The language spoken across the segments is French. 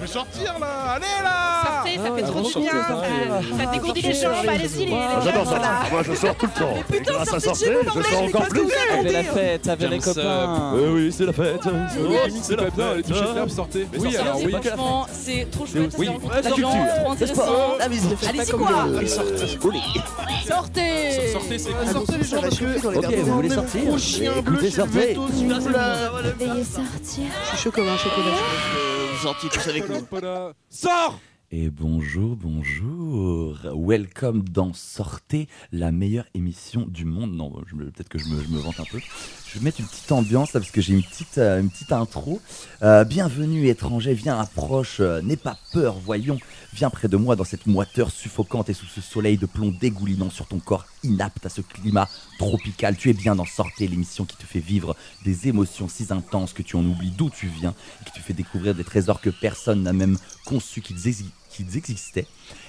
Faut sortir là Allez là Sortez, ça Ah, fait trop du bien. Ça, ça dégourdit les jambes. Allez-y, les les Ah, J'adore jeunes, ça. là. Moi, je sors tout le temps. Et grâce à sortez de chez sortir, vous, je bordel, sors mais encore que plus. vous Avec la fête, avec les ça. copains. Oui, oui, c'est la fête. Oh, C'est la putain, les fête. touches de sortez. Mais Oui, sortez, alors c'est oui. pas la Franchement, c'est trop chouette. Oui, c'est la rencontre des gens, culture, trop pas. La faites Allez-y, pas comme quoi. le-. Sortez Sortez, c'est Ah, Sortez les gens parce que Ok, vous voulez sortir Gros chien bleu Écoutez, sortez. Veuillez sortir. Je suis chaud comme un chocolat. Tous avec nous. Sors Et bonjour, bonjour. Welcome dans Sortez, la meilleure émission du monde. Non, peut-être que je me, je me vante un peu. Je vais mettre une petite ambiance là, parce que j'ai une petite, euh, intro. Euh, bienvenue étranger, viens approche, euh, n'aie pas peur, voyons. Viens près de moi dans cette moiteur suffocante et sous ce soleil de plomb dégoulinant sur ton corps inapte à ce climat tropical. Tu es bien dans Sortez, l'émission qui te fait vivre des émotions si intenses que tu en oublies d'où tu viens et qui te fait découvrir des trésors que personne n'a même conçu qu'ils existaient.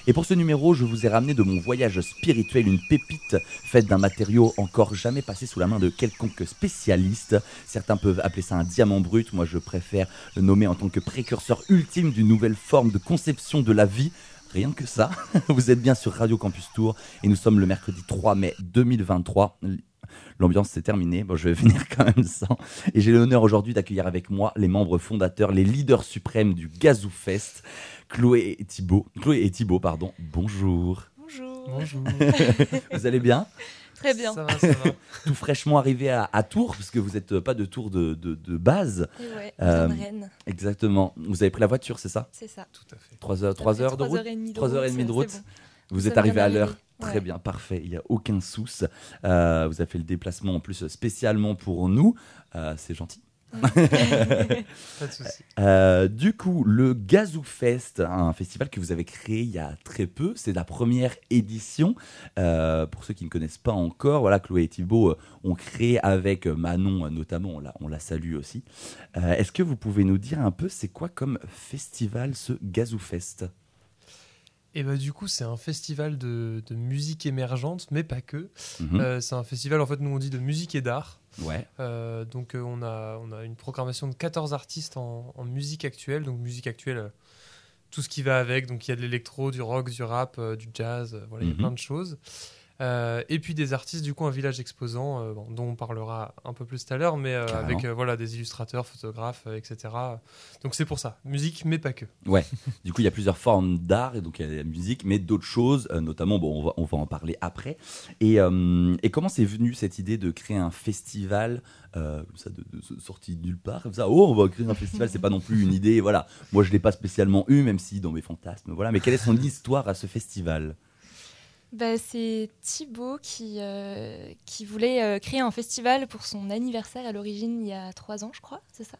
Et pour ce numéro, je vous ai ramené de mon voyage spirituel une pépite faite d'un matériau encore jamais passé sous la main de quelconque spécialiste. Certains peuvent appeler ça un diamant brut, moi je préfère le nommer en tant que précurseur ultime d'une nouvelle forme de conception de la vie. Rien que ça. Vous êtes bien sur Radio Campus Tour et nous sommes le mercredi 3 mai 2023. L'ambiance s'est terminée, bon, je vais venir quand même sans. Et j'ai l'honneur aujourd'hui d'accueillir avec moi les membres fondateurs, les leaders suprêmes du Gazou Fest, Chloé et Thibaut. Chloé et Thibaut, pardon. Bonjour. Bonjour. Bonjour. Vous allez bien? Très bien. Ça va, ça va. Tout fraîchement arrivé à, à Tours, parce que vous n'êtes pas de Tours de, de- de base. Et ouais, Euh, de Rennes, Exactement. Vous avez pris la voiture, c'est ça? C'est ça. Tout à fait. 3 heures, Ça trois fait heures de trois route heures et demie de Trois heures et demie de route. bon. Vous êtes arrivé à l'heure. Très Ouais. bien, parfait. Il n'y a aucun souci. Euh, vous avez fait le déplacement en plus spécialement pour nous. Euh, c'est gentil. Pas de. Euh, du coup, le Gazou Fest, un festival que vous avez créé il y a très peu, c'est la première édition. Euh, pour ceux qui ne connaissent pas encore, voilà, Chloé et Thibaut euh, ont créé avec Manon notamment, on la, on la salue aussi. Est-ce que vous pouvez nous dire un peu c'est quoi comme festival ce Gazou Fest Et bah du coup, c'est un festival de, de musique émergente, mais pas que. Mhm. Euh, c'est un festival, en fait, nous on dit de musique et d'art. Ouais, Euh, donc euh, on, a, on a une programmation de 14 artistes en, en musique actuelle. Donc musique actuelle, tout ce qui va avec. Donc il y a de l'électro, du rock, du rap, du jazz. voilà, il y Mhm. a plein de choses. Euh, et puis des artistes, du coup, un village exposant, euh, bon, dont on parlera un peu plus tout à l'heure, mais euh, avec voilà, des illustrateurs, photographes, etc. Donc c'est pour ça, musique, mais pas que. Du coup, il y a plusieurs formes d'art, et donc il y a la musique, mais d'autres choses, notamment, bon, on va, on va en parler après. Et, et comment c'est venu cette idée de créer un festival, euh, comme ça, de, de sortie de nulle part, comme ça, oh, on va créer un festival, c'est pas non plus une idée, voilà. Moi, je l'ai pas spécialement eu, même si dans mes fantasmes, voilà. Mais quelle est son histoire à ce festival? Bah, c'est Thibaut qui, euh, qui voulait euh, créer un festival pour son anniversaire à l'origine il y a trois ans, je crois, c'est ça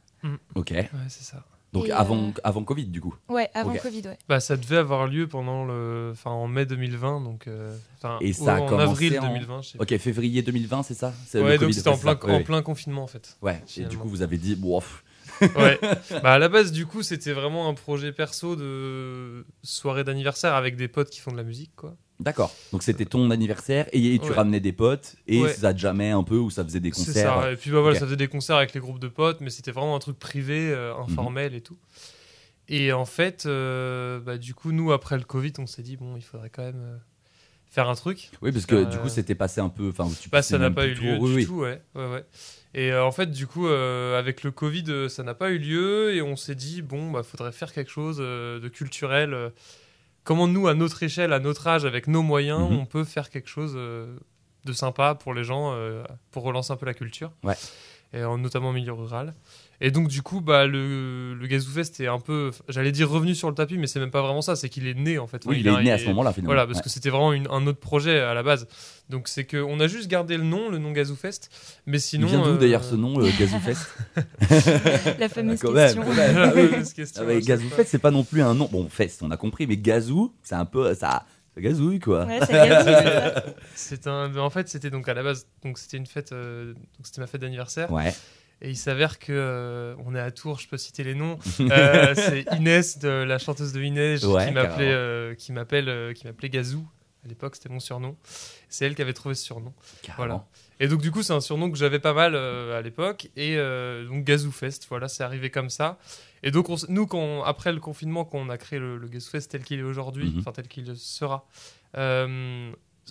Ok. Ouais, c'est ça. Donc Et, avant, euh, avant Covid, du coup. Ouais, avant Ok. Covid, ouais. Bah, ça devait avoir lieu pendant le, enfin en mai 2020, donc euh, Et ça a en commencé avril en- 2020. Je sais Ok, février 2020, c'est ça Ouais, donc c'était en plein, en ouais. confinement en fait. Ouais, et du coup, vous avez dit, bon, Ouais. bah à la base, du coup, c'était vraiment un projet perso de soirée d'anniversaire avec des potes qui font de la musique, quoi. D'accord. Donc c'était ton anniversaire et tu Ouais. ramenais des potes et Ouais. ça jamais un peu où ça faisait des C'est concerts. ça. Et puis bah voilà, ça faisait des concerts avec les groupes de potes, mais c'était vraiment un truc privé, euh, informel Mhm. et tout. Et en fait, euh, bah, du coup, nous après le Covid, on s'est dit bon, il faudrait quand même euh, faire un truc. Oui, parce que du coup c'était passé un peu. Enfin, tu Bah, ça n'a pas eu lieu oui, du oui. tout, ouais. ouais, ouais. Et en fait, du coup, avec le Covid, ça n'a pas eu lieu et on s'est dit, bon, bah, faudrait faire quelque chose de culturel. Comment nous, à notre échelle, à notre âge, avec nos moyens, Mhm. on peut faire quelque chose euh, de sympa pour les gens, euh, pour relancer un peu la culture. Ouais. Et en- notamment au milieu rural. Et donc, du coup, bah, le, le Gazou Fest est un peu, j'allais dire revenu sur le tapis, mais c'est même pas vraiment ça, c'est qu'il est né en fait. Oui, Enfin, il est a- né à ce moment-là finalement. voilà, parce Ouais. que c'était vraiment une- un autre projet à la base. Donc c'est que on a juste gardé le nom, le nom Gazou Fest, mais Il sinon. vient d'où euh, d'ailleurs ce nom, euh, Gazou Fest La fameuse même, question. même. Ah oui. Fameuse question, Ah ouais, je sais Gazou pas. Fest, c'est pas non plus un nom. Bon, Fest, on a compris, mais Gazou, c'est un peu ça. ça gazouille quoi. Ouais, ça gazouille, c'est un. En fait, c'était donc à la base, donc c'était une fête, euh, donc c'était ma fête d'anniversaire. Ouais. Et il s'avère que euh, on est à Tours, je peux citer les noms. Euh, c'est Inès, de, la chanteuse de Inès, Ouais, qui m'appelait, euh, qui m'appelle, qui m'appelait Gazou. À l'époque, c'était mon surnom. C'est elle qui avait trouvé ce surnom. Carrément. Et donc du coup, c'est un surnom que j'avais pas mal à l'époque. Et donc Gazou Fest, voilà, c'est arrivé comme ça. Et donc, on nous, quand, après le confinement, quand on a créé le, le Guest Fest tel qu'il est aujourd'hui, Mhm. enfin tel qu'il sera,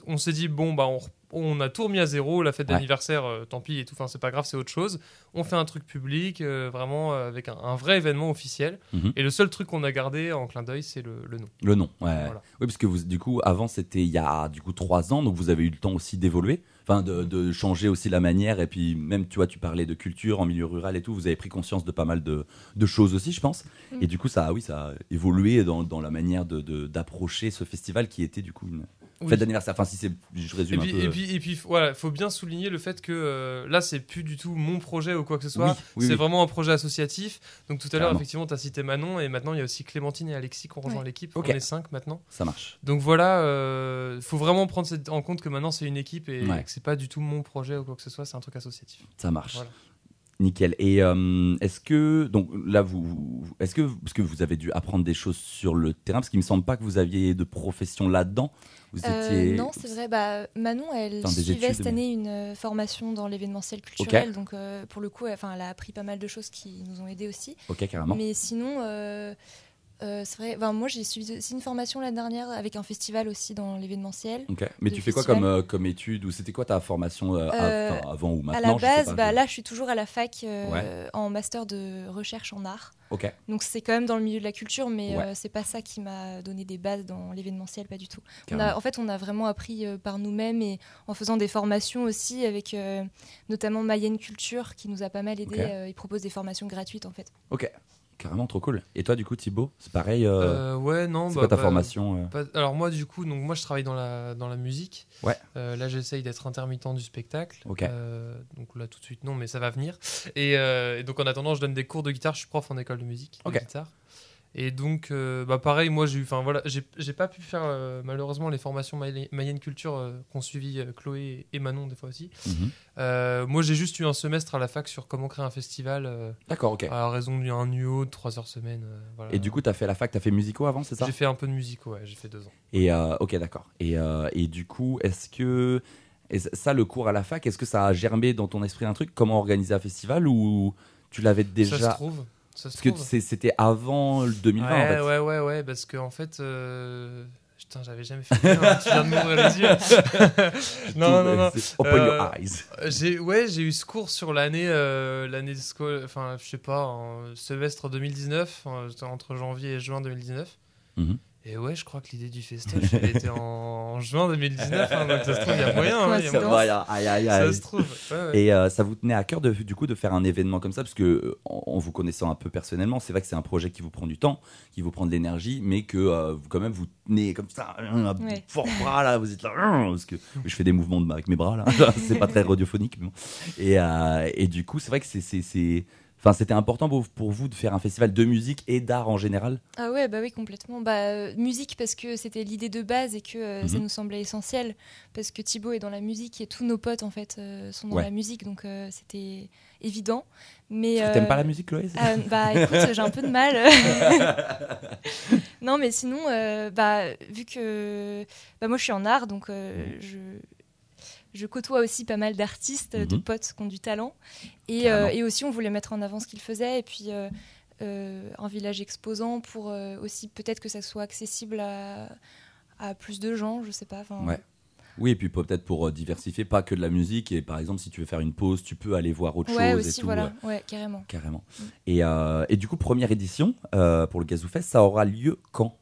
on s'est dit, bon, bah, on, on a tout remis à zéro, la fête Ouais. d'anniversaire, euh, tant pis et tout, enfin, c'est pas grave, c'est autre chose. On fait un truc public, euh, vraiment euh, avec un, un vrai événement officiel. Mhm. Et le seul truc qu'on a gardé en clin d'œil, c'est le, le nom. Le nom, ouais. Voilà. Oui, parce que vous, du coup, avant, c'était il y a du coup trois ans, donc vous avez eu le temps aussi d'évoluer, enfin de, de changer aussi la manière, et puis même, tu vois, tu parlais de culture en milieu rural et tout, vous avez pris conscience de pas mal de, de choses aussi, je pense. Mm. Et du coup, ça, oui, ça a évolué dans, dans la manière de- de- d'approcher ce festival qui était du coup une Oui. fête d'anniversaire. Enfin, si c'est, je Et résume puis, un peu. et puis, et puis, voilà, faut bien souligner le fait que euh, là, c'est plus du tout mon projet ou quoi que ce soit. Oui, oui, c'est oui. vraiment un projet associatif. Donc tout à l'heure, effectivement, tu as cité Manon et maintenant il y a aussi Clémentine et Alexis qui ont rejoint l'équipe. Ok. On est cinq maintenant. Ça marche. Donc voilà, euh, faut vraiment prendre cette- en compte que maintenant c'est une équipe et Ouais. que c'est pas du tout mon projet ou quoi que ce soit, c'est un truc associatif. Ça marche. Voilà. Nickel. Et euh, est-ce que donc là vous, est-ce que parce que vous avez dû apprendre des choses sur le terrain parce qu'il me semble pas que vous aviez de profession là-dedans. Vous Euh, non, c'est vrai. Bah, Manon, elle Enfin, suivait études, cette année une euh, formation dans l'événementiel culturel. Donc, euh, pour le coup, elle, elle a appris pas mal de choses qui nous ont aidés aussi. Ok, carrément. Mais sinon, euh, c'est vrai. Enfin, moi, j'ai suivi aussi une formation l'année dernière avec un festival aussi dans l'événementiel. Mais tu fais quoi comme euh, comme étude ou c'était quoi ta formation euh, à- Euh, avant ou à maintenant la je sais base, pas, bah, je- là, je suis toujours à la fac Ouais. en master de recherche en art. Donc c'est quand même dans le milieu de la culture, mais Ouais. c'est pas ça qui m'a donné des bases dans l'événementiel, pas du tout. On Carrément. a, en fait, on a vraiment appris par nous-mêmes et en faisant des formations aussi avec notamment Mayenne Culture qui nous a pas mal aidé. Ok. Euh, ils proposent des formations gratuites en fait. Ok. Carrément trop cool. Et toi du coup Thibaut, c'est pareil. euh, Euh, ouais, non. c'est bah, quoi ta bah, formation euh pas- Alors moi, du coup, donc moi, je travaille dans la dans la musique. Ouais. Là, j'essaye d'être intermittent du spectacle. Ok. Donc là, tout de suite, non, mais ça va venir. Et, et donc en attendant, je donne des cours de guitare. Je suis prof en école de musique, de Ok. guitare. Et donc, euh, bah pareil, moi j'ai eu, enfin voilà, j'ai pas pu faire euh, malheureusement les formations Maye- Mayenne Culture euh, qu'ont suivi Chloé et Manon des fois aussi. Mhm. Moi j'ai juste eu un semestre à la fac sur comment créer un festival D'accord, ok. à raison d'un UO de 3 heures semaine. voilà. Et du coup, t'as fait la fac, t'as fait musico avant, c'est ça? J'ai fait un peu de musique, ouais, j'ai fait deux ans. Et ok, d'accord. Et, et du coup, est-ce que et ça, le cours à la fac, est-ce que ça a germé dans ton esprit un truc? Comment organiser un festival ou tu l'avais Ça se déjà trouve. Ça se Parce que trouve. c'était avant le 2020 ouais, en fait. ouais, ouais, ouais, parce que en fait, euh, putain, j'avais jamais fait. ça, tu viens de m'ouvrir les yeux. non, non, non. C'est Open Euh, your eyes. J'ai, ouais, j'ai eu ce cours sur l'année, euh, l'année de enfin, je sais pas, en semestre 2019, euh, c'était entre janvier et juin 2019. Mhm. Et ouais, je crois que l'idée du festival, elle était en, en juin 2019, hein, donc ça se trouve, il y a moyen. hein, il y a Ça moyen. va, aïe, aïe, Ça se trouve. ouais, ouais. Et euh, ça vous tenait à cœur de, du coup de faire un événement comme ça? Parce que en, en vous connaissant un peu personnellement, c'est vrai que c'est un projet qui vous prend du temps, qui vous prend de l'énergie, mais que euh, vous quand même vous tenez comme ça, un Ouais. fort bras là, vous êtes là, parce que je fais des mouvements de, avec mes bras là, c'est pas très radiophonique. mais bon. Et, euh, et du coup, c'est vrai que c'est- enfin c'était important pour, vous de faire un festival de musique et d'art en général? Ah ouais, bah oui, complètement. Bah, euh, musique parce que c'était l'idée de base et que euh, ça Mhm. nous semblait essentiel. Parce que Thibaut est dans la musique et tous nos potes en fait euh, sont dans Ouais. la musique, donc c'était évident. Mais T'aimes pas la musique, Chloé bah écoute, j'ai un peu de mal. non, mais sinon, bah, vu que bah, moi je suis en art, donc euh, je, je côtoie aussi pas mal d'artistes, de Mhm. potes qui ont du talent. Et, euh, et aussi, on voulait mettre en avant ce qu'ils faisaient. Et puis, euh, euh, un village exposant pour euh, aussi peut-être que ça soit accessible à, à plus de gens, je sais pas. Ouais. Oui, et puis peut-être pour diversifier, pas que de la musique. Et par exemple, si tu veux faire une pause, tu peux aller voir autre Ouais, chose aussi, et tout. voilà. Ouais, carrément. Carrément. Mm. Et, et du coup, première édition pour le Gazou Fest, ça aura lieu quand?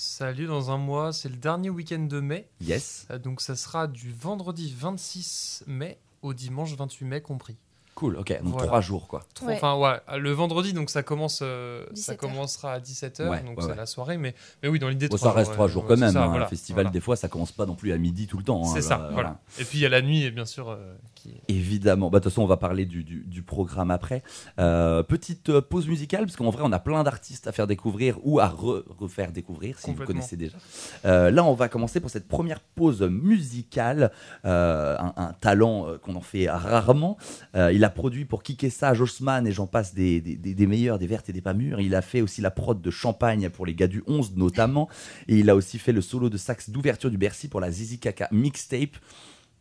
Ça a lieu dans un mois, c'est le dernier week-end de mai. Yes. Euh, Donc ça sera du vendredi 26 mai au dimanche 28 mai compris. Cool, ok. Donc Voilà. trois jours, quoi. Ouais. Enfin ouais, le vendredi donc ça commence, euh, ça 17 heures. commencera à 17h Ouais, donc ouais, c'est ouais. la soirée mais mais oui dans l'idée Bon, trois ça reste trois jours ouais, quand même. ça, hein. voilà, Un festival, voilà. des fois, ça commence pas non plus à midi tout le temps. hein. C'est ça, Euh, voilà. Et puis il y a la nuit bien sûr euh, Évidemment. Bah, De toute façon, on va parler du, du- du programme après. Euh, petite euh, pause musicale, parce qu'en vrai, on a plein d'artistes à faire découvrir ou à re- refaire découvrir, si vous connaissez déjà. Euh, là, on va commencer pour cette première pause musicale. Euh, un, un talent euh, qu'on en fait rarement. Euh, il a produit pour Kikessa, Jossman et j'en passe des, des- des- des meilleurs, des vertes et des pas mûres. Il a fait aussi la prod de Champagne pour les gars du 11 notamment. Et il a aussi fait le solo de sax d'ouverture du Bercy pour la Zizi Kaka mixtape.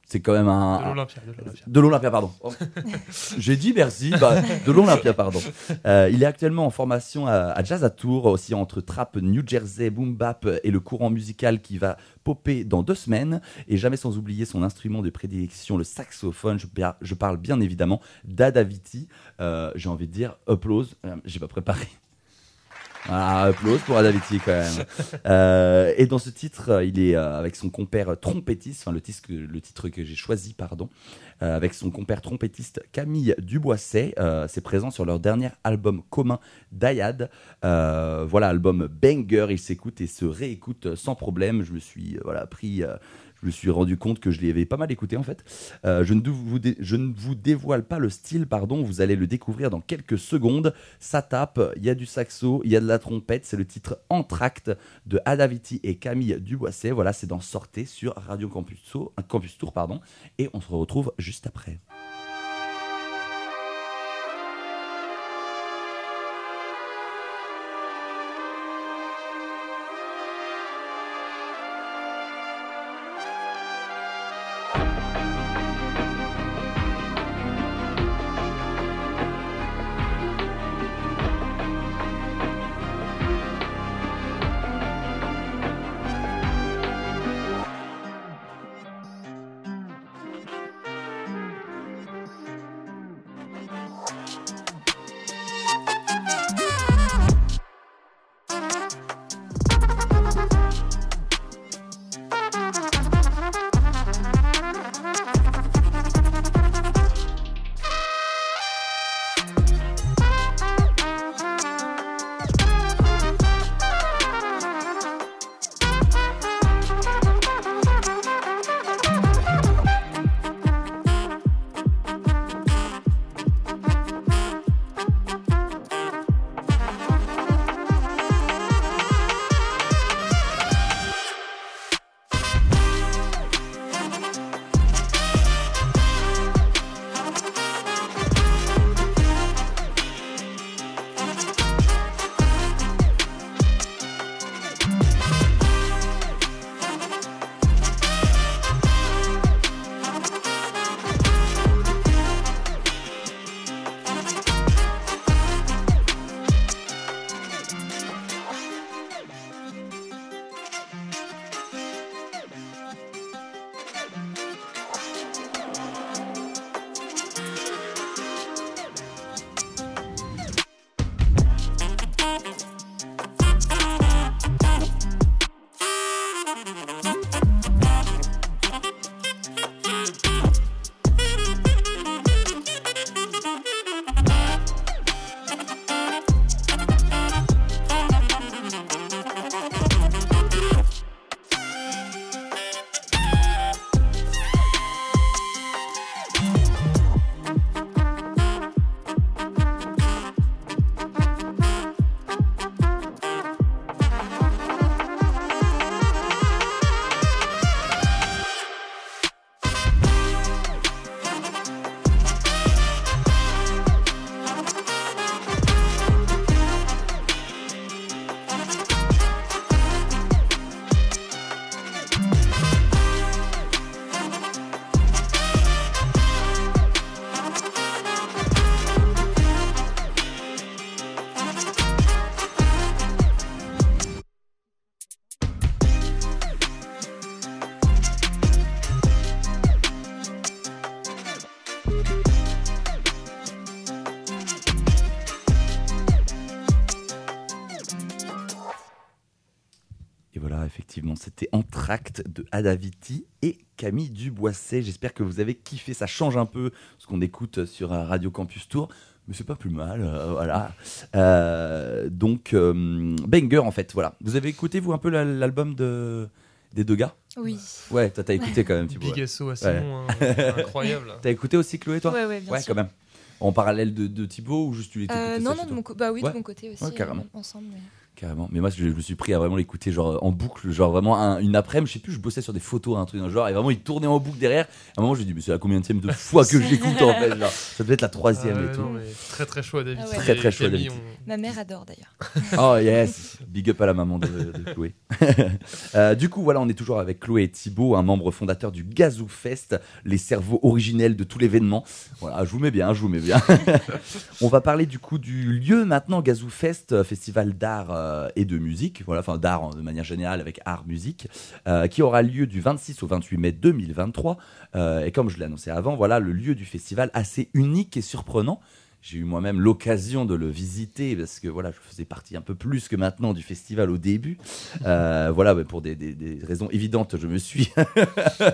C'est quand même un. de l'Olympia. de l'Olympia, pardon. Oh. J'ai dit merci. Bah, de l'Olympia, pardon. Euh, il est actuellement en formation à, à Jazz à Tours, aussi entre trap New Jersey, boom bap et le courant musical qui va popper dans deux semaines. Et jamais sans oublier son instrument de prédilection, le saxophone. Je parle bien évidemment d'Adaviti. Euh, J'ai envie de dire applause. Euh, J'ai pas préparé. Ah, applause pour Adaviti quand même. Euh, et dans ce titre, euh, il est euh, avec son compère trompettiste, enfin le titre, que- j'ai choisi, pardon, avec son compère trompettiste Camille Duboisset. C'est présent sur leur dernier album commun, Dayad. Voilà, album banger, il s'écoute et se réécoute sans problème. Je me suis voilà, pris. Je me suis rendu compte que je l'avais pas mal écouté en fait. Euh, je, ne dou- vous dé- je ne vous dévoile pas le style, pardon, vous allez le découvrir dans quelques secondes. Ça tape, il y a du saxo, il y a de la trompette, c'est le titre Entracte de Adaviti et Camille Duboisset. Voilà, c'est dans Sortez sur Radio Campus, Tour- Campus Tour, pardon, et on se retrouve juste après. De Adaviti et Camille Duboisset. J'espère que vous avez kiffé. Ça change un peu ce qu'on écoute sur euh, Radio Campus Tour, mais c'est pas plus mal. euh, voilà. Euh, donc, euh, banger en fait. Voilà. Vous avez écouté, vous, un peu la- l'album de... des deux gars? Oui. Ouais, toi, t'as écouté quand même, Thibaut. Big ouais. SO à Simon, hein, incroyable. T'as écouté aussi, Chloé, toi? Ouais, ouais, bien Ouais, sûr. quand même. En parallèle de, de Thibaut ou juste tu l'étais Euh, non, non, de mon bah oui, Ouais. de mon côté aussi. Ouais, carrément. euh, ensemble. mais- Carrément. Mais moi, je, je me suis pris à vraiment l'écouter genre en boucle, genre vraiment un- une après-midi, je sais plus, je bossais sur des photos, un truc le genre, et vraiment il tournait en boucle derrière. À un moment, je me dis, mais c'est la combien de fois que j'écoute en fait genre. Ça devait être la troisième Ah et ouais, tout. non, mais très très chaud David. Ah ouais. Très, très chaud David. on- Ma mère adore d'ailleurs. Oh yes. Big up à la maman de, de Chloé. Euh, du coup, voilà, on est toujours avec Chloé et Thibaut, un membre fondateur du Gazou Fest, les cerveaux originels de tout l'événement. Voilà, je vous mets bien, je vous mets bien. on va parler du coup du lieu maintenant, Gazou Fest, euh, festival d'art euh, et de musique, voilà, enfin d'art en- de manière générale avec art musique, euh, qui aura lieu du 26 au 28 mai 2023. Euh, et comme je l'ai annoncé avant, voilà le lieu du festival assez unique et surprenant. J'ai eu moi-même l'occasion de le visiter parce que voilà, je faisais partie un peu plus que maintenant du festival au début. Euh, voilà, mais pour des, des- des raisons évidentes, je me suis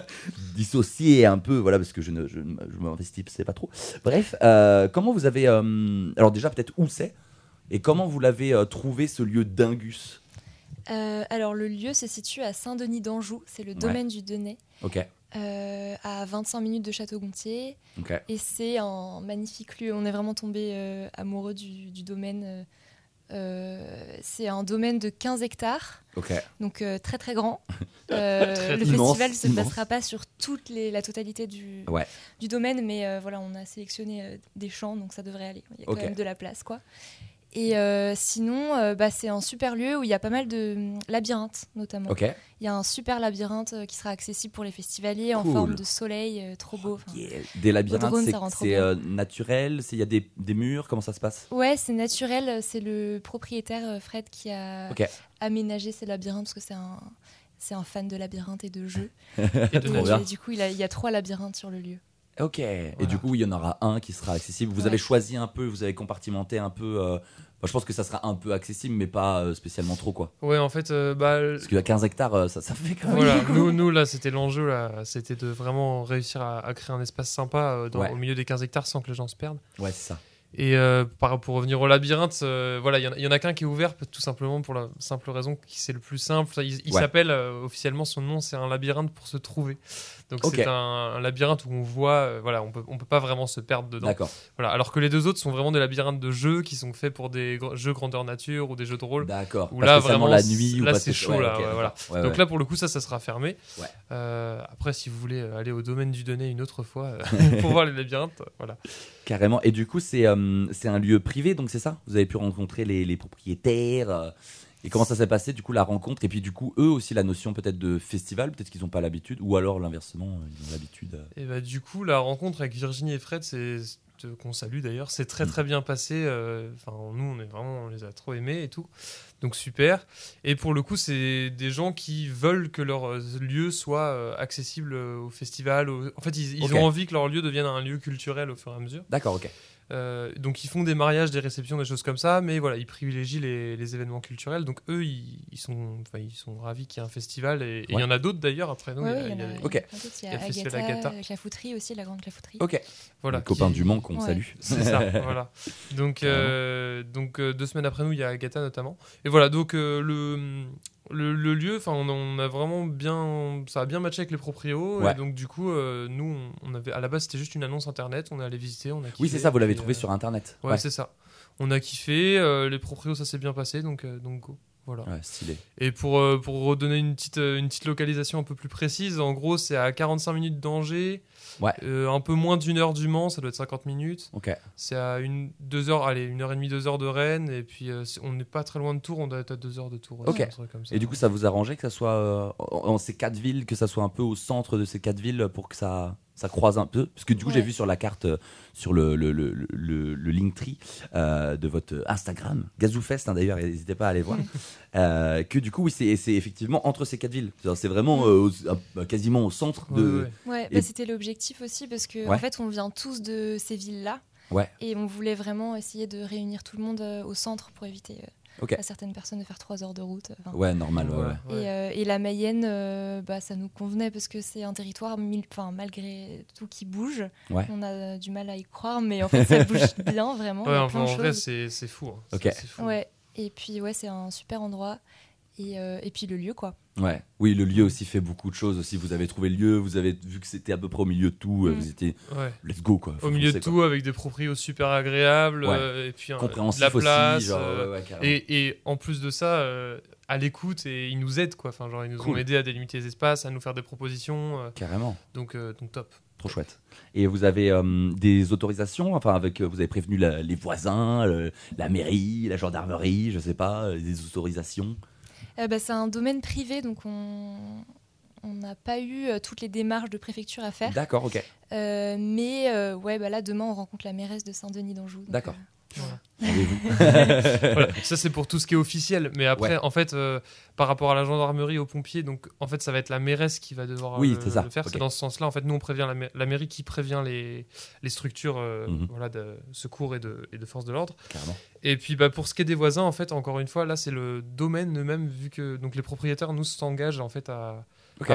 dissocié un peu, voilà, parce que je ne je, je m'investissais pas trop. Bref, euh, comment vous avez, euh, alors déjà peut-être où c'est? Et comment vous l'avez euh, trouvé ce lieu d'Ingus? Euh, alors, le lieu se situe à Saint-Denis d'Anjou. C'est le domaine du Denay, Ok, euh, à 25 minutes de Château-Gontier. Et c'est un magnifique lieu. On est vraiment tombé amoureux du, du domaine. c'est un domaine de 15 hectares, donc très très grand. Très le immense, festival ne se passera pas sur toute les, la totalité du, Ouais. du domaine, mais voilà, on a sélectionné des champs, donc ça devrait aller. Il y a quand même de la place, quoi. Et euh, sinon, euh, bah, c'est un super lieu où il y a pas mal de hum, labyrinthes, notamment. Il y a un super labyrinthe euh, qui sera accessible pour les festivaliers en forme de soleil, euh, trop beau. Yeah. Des labyrinthes, c'est- euh, naturel, il y a des, des murs, comment ça se passe? Ouais, c'est naturel. C'est le propriétaire Fred qui a aménagé ces labyrinthes parce que c'est un, c'est un fan de labyrinthes et de jeux. Et de du coup, il, a- il y a trois labyrinthes sur le lieu. Ok. Et du coup, il y en aura un qui sera accessible. Vous Ouais. avez choisi un peu, vous avez compartimenté un peu. euh, bah, je pense que ça sera un peu accessible, mais pas euh, spécialement trop, quoi. Ouais, en fait, euh, bah, Parce qu'à 15 hectares, euh, ça, ça fait quand même. Voilà, nous, nous là, c'était l'enjeu, là, c'était de vraiment réussir à, à créer un espace sympa euh, dans- Ouais. au milieu des 15 hectares sans que les gens se perdent. Ouais, c'est ça. Et euh, pour revenir au labyrinthe, euh, voilà, il y en a- il y, en a qu'un qui est ouvert, tout simplement pour la simple raison que c'est le plus simple. Il, Ouais. s'appelle euh, officiellement son nom, c'est un labyrinthe pour se trouver. Donc c'est un, un labyrinthe où on voit, voilà, on peut, on peut pas vraiment se perdre dedans. Voilà, alors que les deux autres sont vraiment des labyrinthes de jeux qui sont faits pour des gr- jeux grandeur nature ou des jeux de rôle. D'accord. Où là, vraiment, la nuit ou là, c'est chaud, là, ouais, voilà. Donc là, pour le coup, ça, ça sera fermé. Ouais. Après, si vous voulez aller au domaine du donné une autre fois pour voir les labyrinthes, voilà. Carrément. Et du coup, c'est euh, c'est un lieu privé, donc c'est ça? Vous avez pu rencontrer les, les propriétaires euh, Et comment ça s'est passé, du coup, la rencontre? Et puis, du coup, eux aussi, la notion peut-être de festival, peut-être qu'ils n'ont pas l'habitude, ou alors l'inversement, euh, ils ont l'habitude. euh. Et bah, du coup, la rencontre avec Virginie et Fred, c'est euh, qu'on salue d'ailleurs, c'est très très bien passé. Enfin, nous, on est vraiment, on les a trop aimés et tout, donc super. Et pour le coup, c'est des gens qui veulent que leur lieu soit accessible au festival. au- En fait, ils, ont envie que leur lieu devienne un lieu culturel au fur et à mesure. D'accord, ok. Euh, donc ils font des mariages, des réceptions, des choses comme ça, mais voilà, ils privilégient les, les événements culturels. Donc eux, ils, ils sont, enfin, ils sont ravis qu'il y ait un festival et il Ouais. y en a d'autres d'ailleurs après. nous, Ouais, il y a- il y a- il y y Il y a a le festival Agatha, Agatha. euh, Clafouterie aussi, la grande Clafouterie. Ok. voilà, les copains qui- du Mans qu'on Ouais. salue. C'est ça, voilà. Donc, euh, donc euh, deux semaines après nous, il y a Agatha notamment. Et voilà, donc euh, le, le, le lieu, enfin, on, a- on a vraiment bien, ça a bien matché avec les proprios. Ouais. Et donc du coup, euh, nous, on, avait, à la base, c'était juste une annonce internet. On est allé visiter, on a. Oui, c'est ça, vous l'avez trouvé euh, sur Internet. Ouais, c'est ça. On a kiffé, euh, les proprios, ça s'est bien passé, donc donc go. Voilà. Ouais, stylé. Et pour, pour redonner une petite, une petite localisation un peu plus précise, en gros, c'est à 45 minutes d'Angers, Ouais. euh, un peu moins d'une heure du Mans, ça doit être 50 minutes. C'est à une, deux heures, allez, une heure et demie, deux heures de Rennes, et puis euh, on n'est pas très loin de Tours, on doit être à deux heures de Tours. Comme ça. Et du coup, ça vous arrangeait que ça soit euh, en en ces quatre villes, que ça soit un peu au centre de ces quatre villes pour que ça, ça croise un peu Parce que du coup, j'ai vu sur la carte, euh, sur le, le, le, le, le Linktree euh, de votre Instagram, Gazoufest hein, d'ailleurs, n'hésitez pas à aller voir, euh, que du coup, oui, c'est c'est effectivement entre ces quatre villes. C'est vraiment au- euh, quasiment au centre de. ouais. Et- bah, c'était l'objectif aussi parce que Ouais. en fait, on vient tous de ces villes-là. Ouais. Et on voulait vraiment essayer de réunir tout le monde euh, au centre pour éviter euh, À certaines personnes de faire trois heures de route. enfin. Ouais, normal. ouais, Ouais, ouais. ouais. Et, euh, et la Mayenne, euh, bah, ça nous convenait parce que c'est un territoire, mille- malgré tout, qui bouge. Ouais. On a du mal à y croire, mais en fait, ça bouge bien, vraiment. de en vrai, c'est c'est fou. hein. Fou. Ouais. Et puis, ouais, c'est un super endroit. Et, euh, et puis le lieu, quoi. Ouais. Oui, le lieu aussi fait beaucoup de choses. Aussi, vous avez trouvé le lieu, vous avez vu que c'était à peu près au milieu de tout. euh, Mm. Vous étiez Ouais. let's go quoi. Faut Au milieu de tout, avec des proprios super agréables, Ouais. euh, et puis Compréhensif de la place. aussi. Genre, ouais, ouais, carrément. et, et en plus de ça, euh, à l'écoute, et ils nous aident, quoi. Enfin, genre, ils nous Cool. ont aidés à délimiter les espaces, à nous faire des propositions. euh, Carrément. donc, euh, donc top. Trop chouette. Et vous avez euh, des autorisations, enfin avec, vous avez prévenu la- les voisins, le- la mairie, la gendarmerie, je sais pas, des autorisations? Euh, bah, c'est un domaine privé, donc on n'a pas eu euh, toutes les démarches de préfecture à faire. D'accord, ok. Euh, mais euh, ouais, bah là, demain, on rencontre la mairesse de Saint-Denis d'Anjou. D'accord. Voilà. Ça, c'est pour tout ce qui est officiel. Mais après, Ouais. en fait, euh, par rapport à la gendarmerie, aux pompiers, donc en fait, ça va être la mairesse qui va devoir Oui, euh, c'est ça. le faire. Ok. C'est dans ce sens-là. En fait, nous, on prévient la, ma- la mairie qui prévient les, les structures euh, Mhm. voilà, de secours et de, et de force de l'ordre. Et puis, bah, pour ce qui est des voisins, en fait, encore une fois, là, c'est le domaine eux-mêmes, vu que donc les propriétaires nous s'engagent en fait à,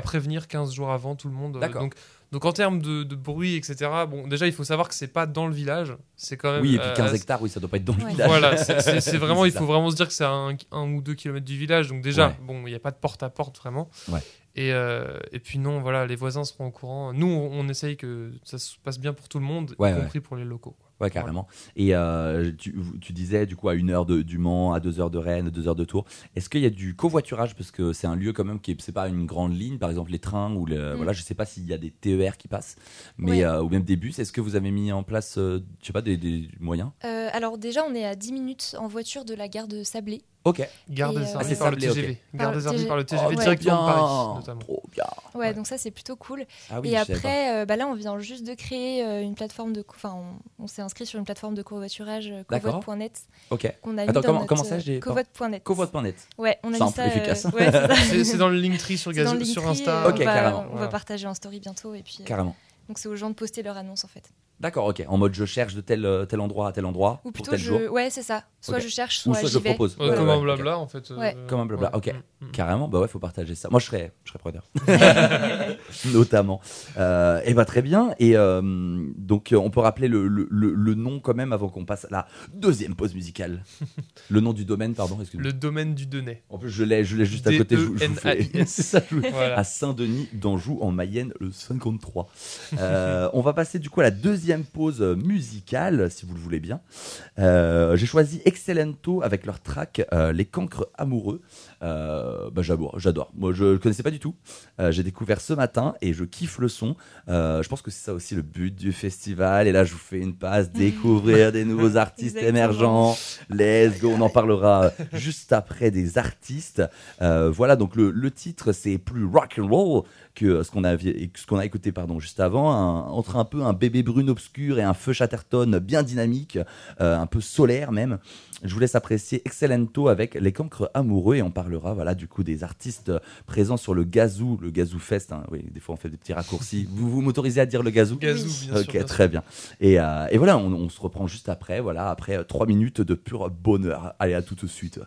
prévenir 15 jours avant tout le monde. Euh, D'accord. Donc, donc en termes de, de bruit, etc. Bon, déjà, il faut savoir que c'est pas dans le village. C'est quand même. Oui, et puis euh, 15 assez- hectares, oui, ça doit pas être dans le Ouais. village. voilà, c'est- vraiment, il ça. faut vraiment se dire que c'est à un, un ou deux kilomètres du village. Donc déjà, Ouais. bon, il n'y a pas de porte à porte vraiment. Ouais. Et, euh, et puis non, voilà, les voisins seront au courant. Nous, on, on essaye que ça se passe bien pour tout le monde, Ouais, y ouais. compris pour les locaux. Ouais, carrément. Et euh, tu, tu disais, du coup, à une heure de, du Mans, à deux heures de Rennes, deux heures de Tours. Est-ce qu'il y a du covoiturage? Parce que c'est un lieu, quand même, qui est, c'est pas une grande ligne, par exemple, les trains ou le, Mm. voilà, je sais pas s'il y a des TER qui passent, mais, Ouais. euh, ou même des bus. Est-ce que vous avez mis en place, euh, je sais pas, des, des moyens? Euh, alors déjà, on est à 10 minutes en voiture de la gare de Sablé. Ok. Euh, desservie Ah, c'est par le. TGV. Par le desservie TGV. par le TGV Oh, directement de. Paris, notamment. Trop bien. Ouais, Ouais. donc ça, c'est plutôt cool. Ah oui, et après, euh, bah là, on vient juste de créer euh, une plateforme de... co- Enfin, on, on s'est inscrit sur une plateforme de covoiturage, euh, covote.net, Ok. qu'on a Attends, mis comment- comment ça, euh, j'ai Covote.net. Covote.net. Ouais, on a mis Simple, ça... euh, efficace. ouais, c'est ça. Dans le Linktree sur, le sur Insta. Ok, on va, carrément. On Voilà. va partager en story bientôt. Et puis, euh, Carrément. donc c'est aux gens de poster leur annonce en fait. D'accord, ok. En mode, je cherche de tel, euh, tel endroit à tel endroit. Ou pour plutôt, tel jour. je... ouais, c'est ça. Soit je cherche, Ou soit, je vais. propose. Ouais, comme ouais, un blabla, en fait. euh, Ouais. Comme un blabla, ok. Mm, mm. Carrément, bah ouais, faut partager ça. Moi, je serais, je serais preneur. Notamment. Euh, et bah très bien. Et euh, donc, on peut rappeler le, le- le- le nom quand même avant qu'on passe à la deuxième pause musicale. le nom du domaine, pardon, excuse-moi. Le domaine du Denay. En plus, je l'ai, je l'ai juste à côté. Je, vous- je vous fais- D-E-N-A-I-S. C'est ça, je vous- Voilà. à Saint-Denis d'Anjou en Mayenne le 53. Euh, on va passer du coup à la deuxième pause musicale, si vous le voulez bien. Euh, J'ai choisi Excellento avec leur track euh, Les Cancres Amoureux. Euh, bah, j'adore, j'adore. Moi, je le connaissais pas du tout. Euh, J'ai découvert ce matin et je kiffe le son. Euh, je pense que c'est ça aussi le but du festival. Et là, je vous fais une passe, découvrir des nouveaux artistes Exactement. émergents. Let's go, on en parlera juste après des artistes. Euh, voilà, donc le, le titre c'est plus rock and roll que ce qu'on a, ce qu'on a écouté pardon juste avant, un- entre un peu un bébé brune obscur et un feu Chatterton bien dynamique, euh, un peu solaire même. Je vous laisse apprécier Excellento avec les cancres amoureux et on parlera voilà du coup des artistes présents sur le Gazou, le Gazou Fest. hein. Oui, des fois on fait des petits raccourcis. Vous vous m'autorisez à dire le Gazou? Gazou, bien sûr. Ok, bien sûr. très bien. Et, euh, et voilà, on, on se reprend juste après, voilà, après euh, trois minutes de pur bonheur. Allez, à tout de suite.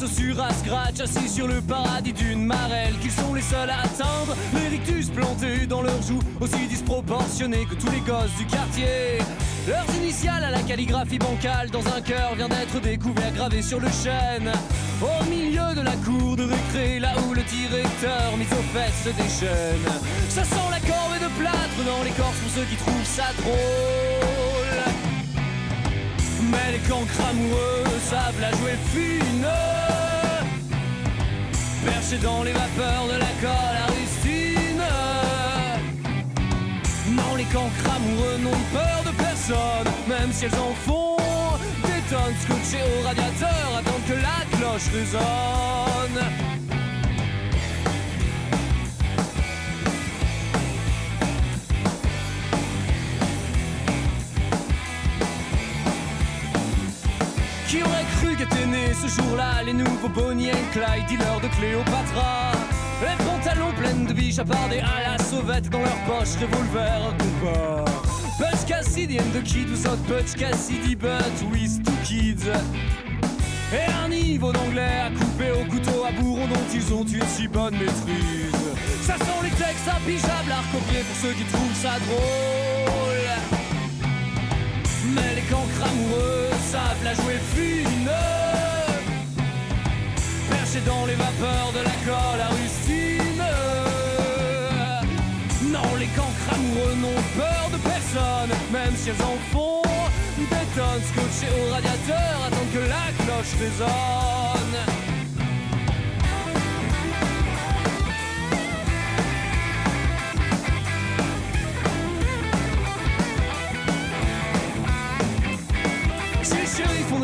Chaussures à scratch, assis sur le paradis d'une marelle, qu'ils sont les seuls à atteindre. Les rictus plantés dans leurs joues, aussi disproportionnés que tous les gosses du quartier. Leurs initiales à la calligraphie bancale dans un cœur vient d'être découvert gravé sur le chêne. Au milieu de la cour de récré, là où le directeur mis aux fesses se déchaîne. Ça sent la corvée de plâtre dans l'écorce pour ceux qui trouvent ça drôle. Mais les cancres amoureux savent la jouer fine. Perchés dans les vapeurs de la colle à rustine Non, les cancres amoureux n'ont peur de personne Même si elles en font des tonnes. Scotchées au radiateur Attendent que la cloche résonne Qui aurait cru qu'étaient nés ce jour-là? Les nouveaux Bonnie and Clyde, dealers de Cléopatra Les pantalons pleins de biches à part des à la sauvette dans leur poche, revolver combat Butch Cassidy and the Kid, ou autres Butch Cassidy, but with two kids? Et un niveau d'anglais à couper au couteau à bourron dont ils ont une si bonne maîtrise. Ça sent les textes pigeable à recopier pour ceux qui trouvent ça drôle. Mais les cancres amoureux savent la jouer fine. Perchés dans les vapeurs de la colle à rustine. Non, les cancres amoureux n'ont peur de personne, même si elles en font des tonnes. Scotchées au radiateur, attendent que la cloche résonne.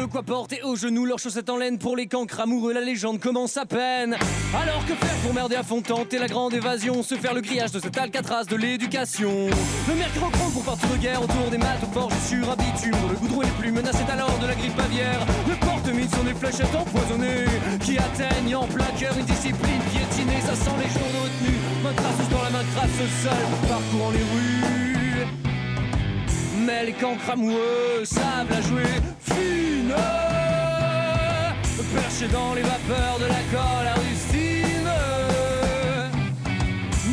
Quoi porter aux genoux leurs chaussettes en laine pour les cancres amoureux, la légende commence à peine. Alors que faire pour merder à fond tenter la grande évasion, se faire le grillage de cet alcatraz de l'éducation. Le mercure pour partir de guerre autour des maths forges sur un bitume, le goudron est le plus menacé alors de la grippe aviaire. Le porte-mine sont des fléchettes empoisonnées qui atteignent en plein cœur une discipline piétinée. Ça sent les jours de main dans la main crasse seul, parcourant les rues. Mais les cancres amoureux savent la jouer fine Perchés dans les vapeurs de la colle à rustine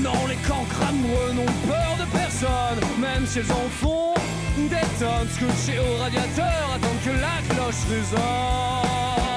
Non, les cancres amoureux n'ont peur de personne Même si elles en font des tonnes. Scotchés au radiateur attendent que la cloche résonne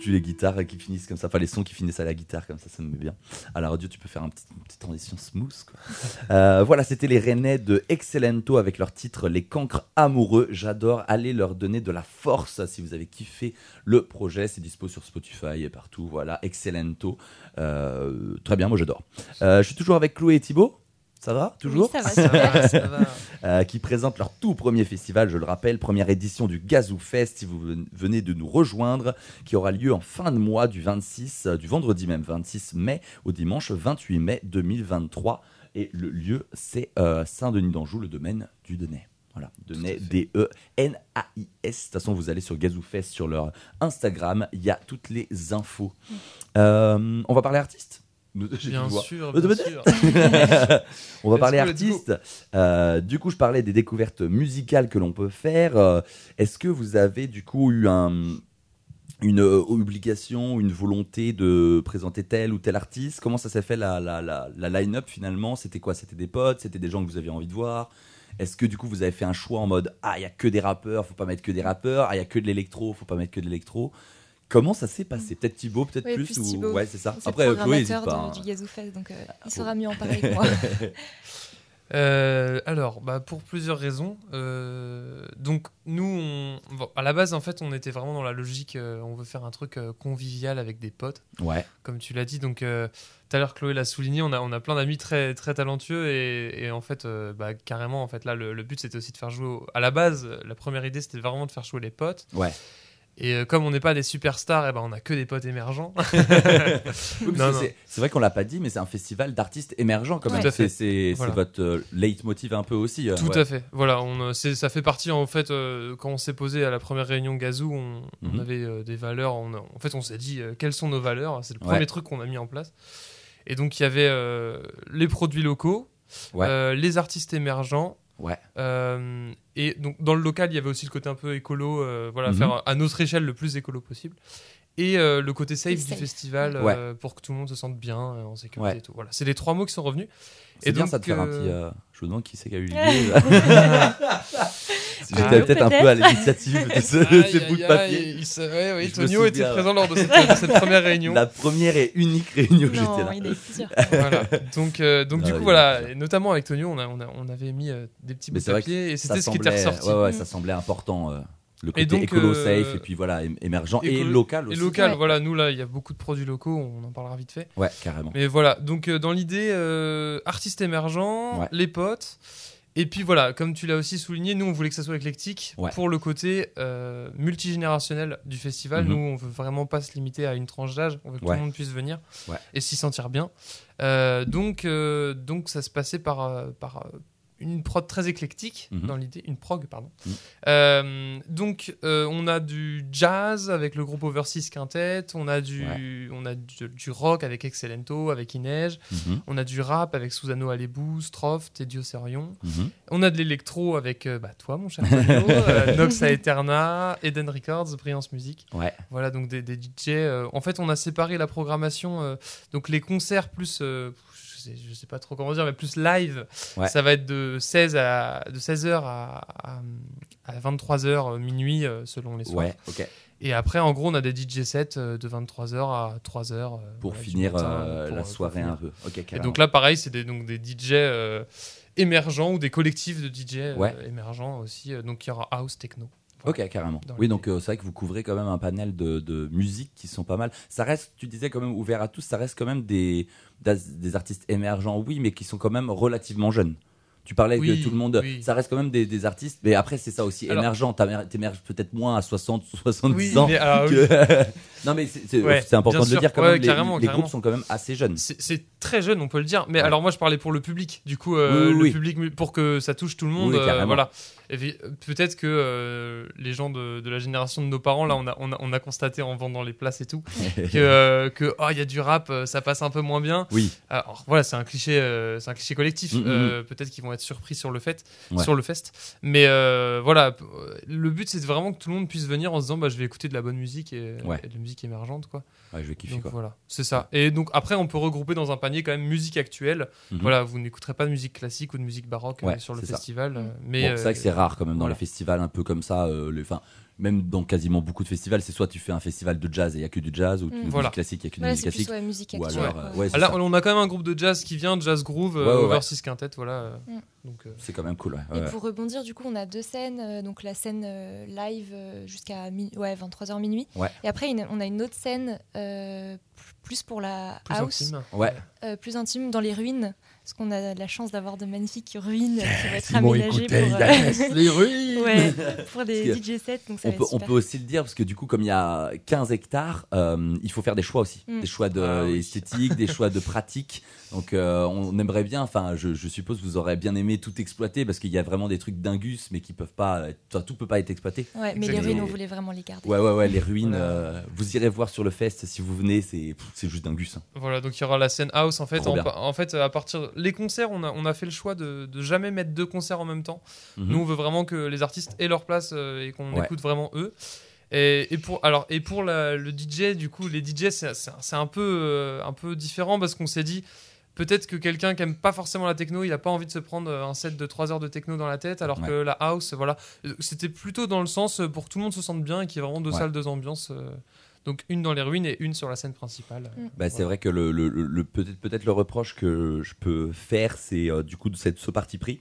Tue les guitares qui finissent comme ça, enfin les sons qui finissent à la guitare comme ça, ça me met bien. À la radio, tu peux faire un petit, une petite transition smooth. quoi. Euh, voilà, c'était les Rennais de Excellento avec leur titre Les Cancres Amoureux. J'adore, allez leur donner de la force si vous avez kiffé le projet. C'est dispo sur Spotify et partout. Voilà, Excellento. Euh, très bien, moi j'adore. Euh, je suis toujours avec Chloé et Thibaut. Ça va Toujours Oui, ça va, super. Ça va. euh, qui présentent leur tout premier festival, je le rappelle, première édition du Gazoo Fest, si vous ven- venez de nous rejoindre, qui aura lieu en fin de mois du 26, euh, du vendredi même 26 mai au dimanche 28 mai 2023. Et le lieu, c'est euh, Saint-Denis d'Anjou, le domaine du Denay. Voilà, Denay, D-E-N-A-I-S. De toute façon, vous allez sur Gazoo Fest sur leur Instagram, il y a toutes les infos. Euh, on va parler artistes? Bien sûr, bien sûr. On va parler artistes. Euh, du coup, je parlais des découvertes musicales que l'on peut faire. Euh, Est-ce que vous avez du coup eu un, une euh, obligation, une volonté de présenter tel ou tel artiste? Comment ça s'est fait la, la, la, la line-up finalement? C'était quoi? C'était des potes? C'était des gens que vous aviez envie de voir? Est-ce que du coup vous avez fait un choix en mode Ah, il y a que des rappeurs, faut pas mettre que des rappeurs. Ah, il y a que de l'électro, faut pas mettre que de l'électro. Comment ça s'est passé Peut-être Thibaut, peut-être Oui, plus, plus ou... Thibaut. Ouais, c'est ça. C'est Après, le Chloé, n'hésite pas. hein. du Gazoo Fest, donc euh, il bon. saura mieux en parler que moi. Euh, alors, bah, pour plusieurs raisons. Euh, donc, nous, on, bon, à la base, en fait, on était vraiment dans la logique, euh, on veut faire un truc euh, convivial avec des potes, Ouais, comme tu l'as dit. Donc, euh, tout à l'heure, Chloé l'a souligné, on a, on a plein d'amis très, très talentueux et, et en fait, euh, bah, carrément, en fait, là, le, le but, c'était aussi de faire jouer. au- À la base, la première idée, c'était vraiment de faire jouer les potes. ouais. Et euh, comme on n'est pas des superstars, et ben, on a que des potes émergents. C'est- vrai qu'on l'a pas dit, mais c'est un festival d'artistes émergents quand même. C'est c'est- Voilà. c'est votre euh, leitmotiv un peu aussi. euh, Tout ouais. à fait. Voilà, on, euh, ça fait partie en fait quand on s'est posé à la première réunion Gazou, on, on Mhm. avait des valeurs. on en fait, on s'est dit quelles sont nos valeurs? C'est le Ouais. premier truc qu'on a mis en place. Et donc il y avait les produits locaux, Ouais. les artistes émergents. Ouais. euh, et donc dans le local, il y avait aussi le côté un peu écolo, euh, voilà, Mhm. faire à notre échelle le plus écolo possible. Et euh, le côté safe du festival Ouais. euh, pour que tout le monde se sente bien euh, en sécurité Ouais. et tout. Voilà, c'est les trois mots qui sont revenus. C'est Et bien donc, ça de faire un petit. euh, Je me demande qui c'est qui a eu l'idée. J'étais Ah, peut-être un peu à l'initiative de ce- de ces bouts de papier. Je me Tonio était présent lors de cette, de cette première réunion. La première et unique réunion où j'étais là. il est plusieurs. Voilà. Donc, euh, donc Ah, du coup, voilà, et notamment avec Tonio, on, a, on, a- on avait mis euh, des petits bouts de papier et c'était ce qui était ressorti. Ouais, ouais, Mm. ça semblait important. euh, le Et côté donc, écolo euh, safe et puis voilà, émergent et local Et aussi. local, Ouais. voilà, nous là, il y a beaucoup de produits locaux, on en parlera vite fait. Ouais, carrément. Mais voilà, donc dans l'idée, euh, artistes émergents, Ouais. les potes. Et puis voilà, comme tu l'as aussi souligné, nous on voulait que ça soit éclectique Ouais. pour le côté euh, multigénérationnel du festival. Mhm. Nous on veut vraiment pas se limiter à une tranche d'âge, on veut que Ouais. tout le monde puisse venir Ouais. et s'y sentir bien. Euh, donc, euh, donc ça se passait par, par une prod très éclectique Mhm. dans l'idée, une prog, pardon. Mhm. Euh, donc, euh, on a du jazz avec le groupe Overseas Quintet, on a du, on a du, du rock avec Excellento, avec Inej, Mhm, on a du rap avec Susano Alebou, Stroft et Dioserion. mhm. On a de l'électro avec euh, bah, toi, mon cher euh, Nox Aeterna, Eden Records, Brillance Music. Ouais. Voilà, donc des, des DJ. en fait, on a séparé la programmation. donc les concerts plus. Euh, je, sais, je sais pas trop comment dire, mais plus live. Ouais. Ça va être de 16 à de 16h à, à, 23h minuit euh, selon les soirs. Ouais, ok. Et après, en gros, on a des DJ sets euh, de 23h à 3h. euh, Pour voilà, finir matin, euh, pour, la euh, soirée un peu. Et donc là, pareil, c'est des, donc des DJ euh, émergents ou des collectifs de DJ euh, émergents aussi. euh, donc il y aura house, techno. Ok, carrément. Oui, donc euh, c'est vrai que vous couvrez quand même un panel de, de musiques qui sont pas mal. Ça reste, tu disais quand même ouvert à tous, ça reste quand même des, des, des artistes émergents, oui, mais qui sont quand même relativement jeunes. Tu parlais Oui, que tout le monde, oui. ça reste quand même des, des artistes, mais après c'est ça aussi, Alors- émergent. T'émerges peut-être moins à 60, 70 Oui, ans. mais, alors, oui. que- non, mais c'est Ouais, important de le dire quand Ouais, même. les- carrément, les, carrément. groupes sont quand même assez jeunes. C'est très jeune, on peut le dire. Mais Ouais. alors moi, je parlais pour le public. Du coup, euh, le public pour que ça touche tout le monde. Euh, voilà. Peut-être que euh, les gens de, de la génération de nos parents, là, on a, on a, on a constaté en vendant les places et tout, que euh, que, oh, il y a du rap, ça passe un peu moins bien. Oui, Alors voilà, c'est un cliché, c'est un cliché collectif. Mm, mm, Euh, Peut-être qu'ils vont être surpris sur le fait, Ouais. sur le fest. Mais euh, voilà, le but c'est vraiment que tout le monde puisse venir en se disant, bah, je vais écouter de la bonne musique et, Ouais. et de la musique émergente, quoi. ouais, je vais kiffer Donc quoi. voilà, c'est ça. Et donc après, on peut regrouper dans un panier quand même musique actuelle. Mhm. Voilà, vous n'écouterez pas de musique classique ou de musique baroque euh, sur le ça. festival. euh, Mm. Mais Bon, c'est vrai que c'est rare quand même dans voilà. les festivals un peu comme ça. les, enfin, même dans quasiment beaucoup de festivals, c'est soit tu fais un festival de jazz et il y a que du jazz, ou tu Mm. fais Voilà. musique classique, il y a que de Ouais, musique c'est plus classique. ouais, musique Ou alors, euh, ouais, c'est Ah, on a quand même un groupe de jazz qui vient, Jazz Groove, euh, ouais. Overseas Quintet, voilà. Mm. Donc, euh, C'est quand même cool. ouais. Et Ouais. pour rebondir, du coup, on a deux scènes. euh, donc la scène euh, live jusqu'à mi- ouais, 23h minuit. Ouais. Et après, une- on a une autre scène euh, plus pour la plus house, intime. Ouais. euh, plus intime dans les ruines. Parce qu'on a la chance d'avoir de magnifiques ruines qui vont être Simon, aménagées écoutez, pour, euh, reste les ruines. ouais, pour des DJ sets. Donc ça On va peut, être on super. peut aussi le dire parce que du coup, comme il y a 15 hectares, euh, il faut faire des choix aussi, Mm. des choix de Ah oui. des choix de pratique. Donc, euh, on aimerait bien. Enfin, je, je suppose que vous aurez bien aimé tout exploiter parce qu'il y a vraiment des trucs dingus, mais qui peuvent pas. être- tout peut pas être exploité. Ouais, mais les ruines, on voulait vraiment les garder. Ouais, ouais, ouais. Les ruines. Voilà. euh, vous irez voir sur le fest si vous venez. C'est, c'est juste dingus. hein. Voilà, donc il y aura la scène house en fait. En fait, à partir les concerts, on a, on a fait le choix de, de jamais mettre deux concerts en même temps. Mhm. Nous, on veut vraiment que les artistes aient leur place euh, et qu'on Ouais. écoute vraiment eux. Et, et pour alors et pour la- le DJ, du coup, les DJ, c'est un peu euh, un peu différent parce qu'on s'est dit. Peut-être que quelqu'un qui aime pas forcément la techno, il a pas envie de se prendre euh, un set de 3 heures de techno dans la tête, alors Ouais. que la house, voilà, c'était plutôt dans le sens pour que tout le monde se sente bien et qu'il y ait vraiment deux Ouais. salles, deux ambiances. euh, donc une dans les ruines et une sur la scène principale. Mm. Bah, c'est vrai que le, le- le- peut-être peut-être le reproche que je peux faire, c'est euh, du coup de cette, ce parti pris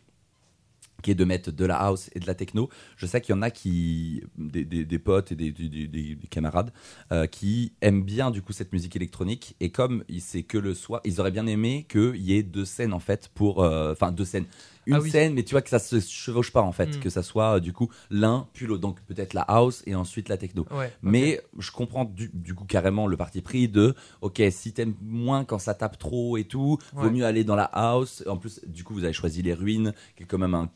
qui est de mettre de la house et de la techno. Je sais qu'il y en a qui, des, des- des potes et des, des- des- des- des camarades, euh, qui aiment bien du coup cette musique électronique. Et comme c'est que le soir, ils auraient bien aimé qu'il y ait deux scènes en fait pour, euh, enfin deux scènes, une Ah oui. scène, mais tu vois que ça se chevauche pas en fait, Mm. que ça soit euh, du coup l'un puis l'autre. Donc peut-être la house et ensuite la techno. Ouais. Mais je comprends du, du coup carrément le parti pris de ok si t'aimes moins quand ça tape trop et tout, vaut Ouais. mieux aller dans la house. En plus du coup vous avez choisi les ruines qui est quand même un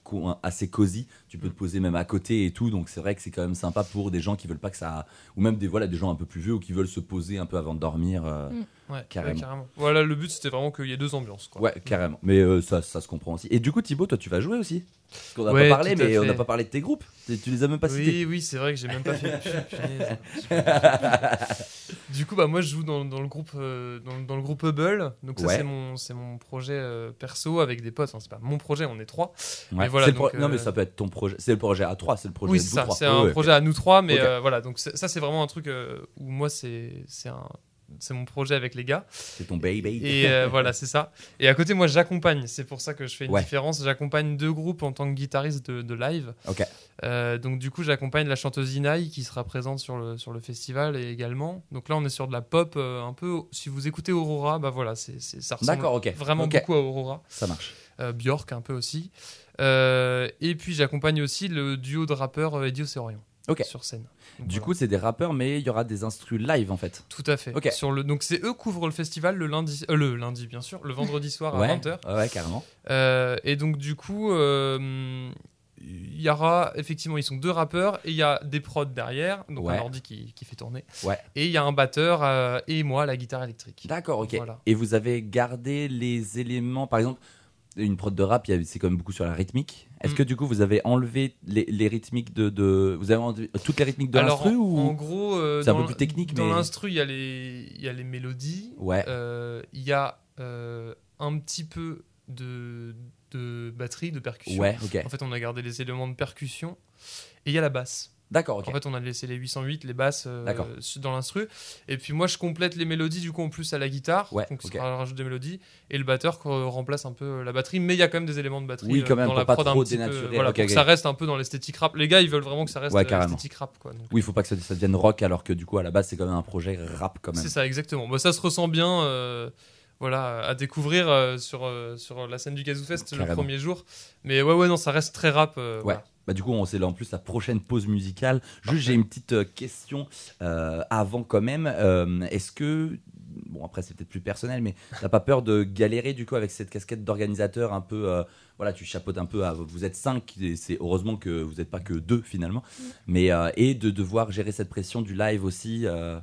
assez cosy. Tu peux te poser même à côté et tout, donc c'est vrai que c'est quand même sympa pour des gens qui veulent pas que ça ou même des voilà des gens un peu plus vieux ou qui veulent se poser un peu avant de dormir. euh, Mm. Ouais, ouais, Carrément. Voilà, le but c'était vraiment qu'il y ait deux ambiances. Quoi. Ouais carrément. Mais euh, ça ça se comprend aussi. Et du coup Thibaut toi tu vas jouer aussi? Parce qu'on n'a Ouais, pas parlé mais on n'a pas parlé de tes groupes. Tu les as même pas cités. Oui, oui, c'est vrai que j'ai même pas fait. Du coup, bah moi, je joue dans, dans le groupe, euh, dans, dans le groupe Hubble. Donc ça, c'est mon, c'est mon projet perso avec des potes. Enfin, c'est pas mon projet, on est trois. Mais voilà, pro- Non mais ça peut être ton projet. C'est le projet à 3 c'est le projet oui, c'est un ouais. projet à nous trois, mais euh, voilà. Donc ça, c'est vraiment un truc euh, où moi, c'est, c'est un, c'est mon projet avec les gars. C'est ton baby. Et euh, voilà, c'est ça. Et à côté, moi, j'accompagne. C'est pour ça que je fais une Ouais. différence. J'accompagne deux groupes en tant que guitariste de, de live. Ok. Euh, donc, du coup, j'accompagne la chanteuse Inaï qui sera présente sur le, sur le festival et également. Donc là, on est sur de la pop euh, un peu. Si vous écoutez Aurora, bah voilà, c'est, ça ressemble vraiment beaucoup à Aurora. Ça marche. Björk un peu aussi. Euh, et puis, j'accompagne aussi le duo de rappeurs euh, Eddie Océorion. Ok. sur scène. Donc, Du voilà. coup, c'est des rappeurs, mais il y aura des instrus live en fait. tout à fait. Sur le, donc c'est eux couvrent le festival le lundi, euh, le lundi bien sûr, le vendredi soir à Ouais, 20h. ouais, carrément. Euh, et donc du coup, euh, il y aura effectivement, ils sont deux rappeurs et il y a des prods derrière, donc Ouais. un ordi qui, qui fait tourner. Ouais. Et il y a un batteur et moi la guitare électrique. D'accord, ok. Voilà. Et vous avez gardé les éléments, par exemple, une prod de rap, c'est quand même beaucoup sur la rythmique. Est-ce Mm. que du coup, vous avez enlevé les, les rythmiques de, de- Vous avez enlevé toutes les rythmiques de l'instru en, ou en gros, euh, C'est un peu plus technique, Dans mais- l'instru, il y a les, il y a les mélodies. Ouais. Euh, Il y a euh, un petit peu de, de batterie, de percussion. Ouais, ok. En fait, on a gardé les éléments de percussion. Et il y a la basse. D'accord, ok. En fait, on a laissé les 808, les basses euh, dans l'instru. Et puis moi, je complète les mélodies du coup en plus à la guitare. Ouais, donc ok. ça rajoute des mélodies. Et le batteur euh, remplace un peu la batterie. Mais il y a quand même des éléments de batterie Oui, euh, quand même, dans la pas prod un trop petit peu, dénaturer. Voilà, Ok, pour ok. que ça reste un peu dans l'esthétique rap. Les gars, ils veulent vraiment que ça reste Ouais, euh, carrément. esthétique rap. Quoi, donc. Oui, il faut pas que ça, ça devienne rock alors que du coup, à la base, c'est quand même un projet rap quand même. C'est ça, exactement. Bah, ça se ressent bien. euh, voilà, à découvrir euh, sur, euh, sur la scène du Gazoo Fest le Carrément. premier jour. Mais ouais, ouais, non, ça reste très rap. euh, Ouais. voilà. Bah, du coup, on c'est là en plus la prochaine pause musicale. Juste, j'ai une petite euh, question euh, avant quand même. Euh, Est-ce que, bon après c'est peut-être plus personnel, mais t'as pas peur de galérer du coup avec cette casquette d'organisateur un peu, euh, voilà, tu chapeautes un peu. À, vous êtes cinq, et c'est heureusement que vous n'êtes pas que deux finalement, mais euh, et de devoir gérer cette pression du live aussi. euh,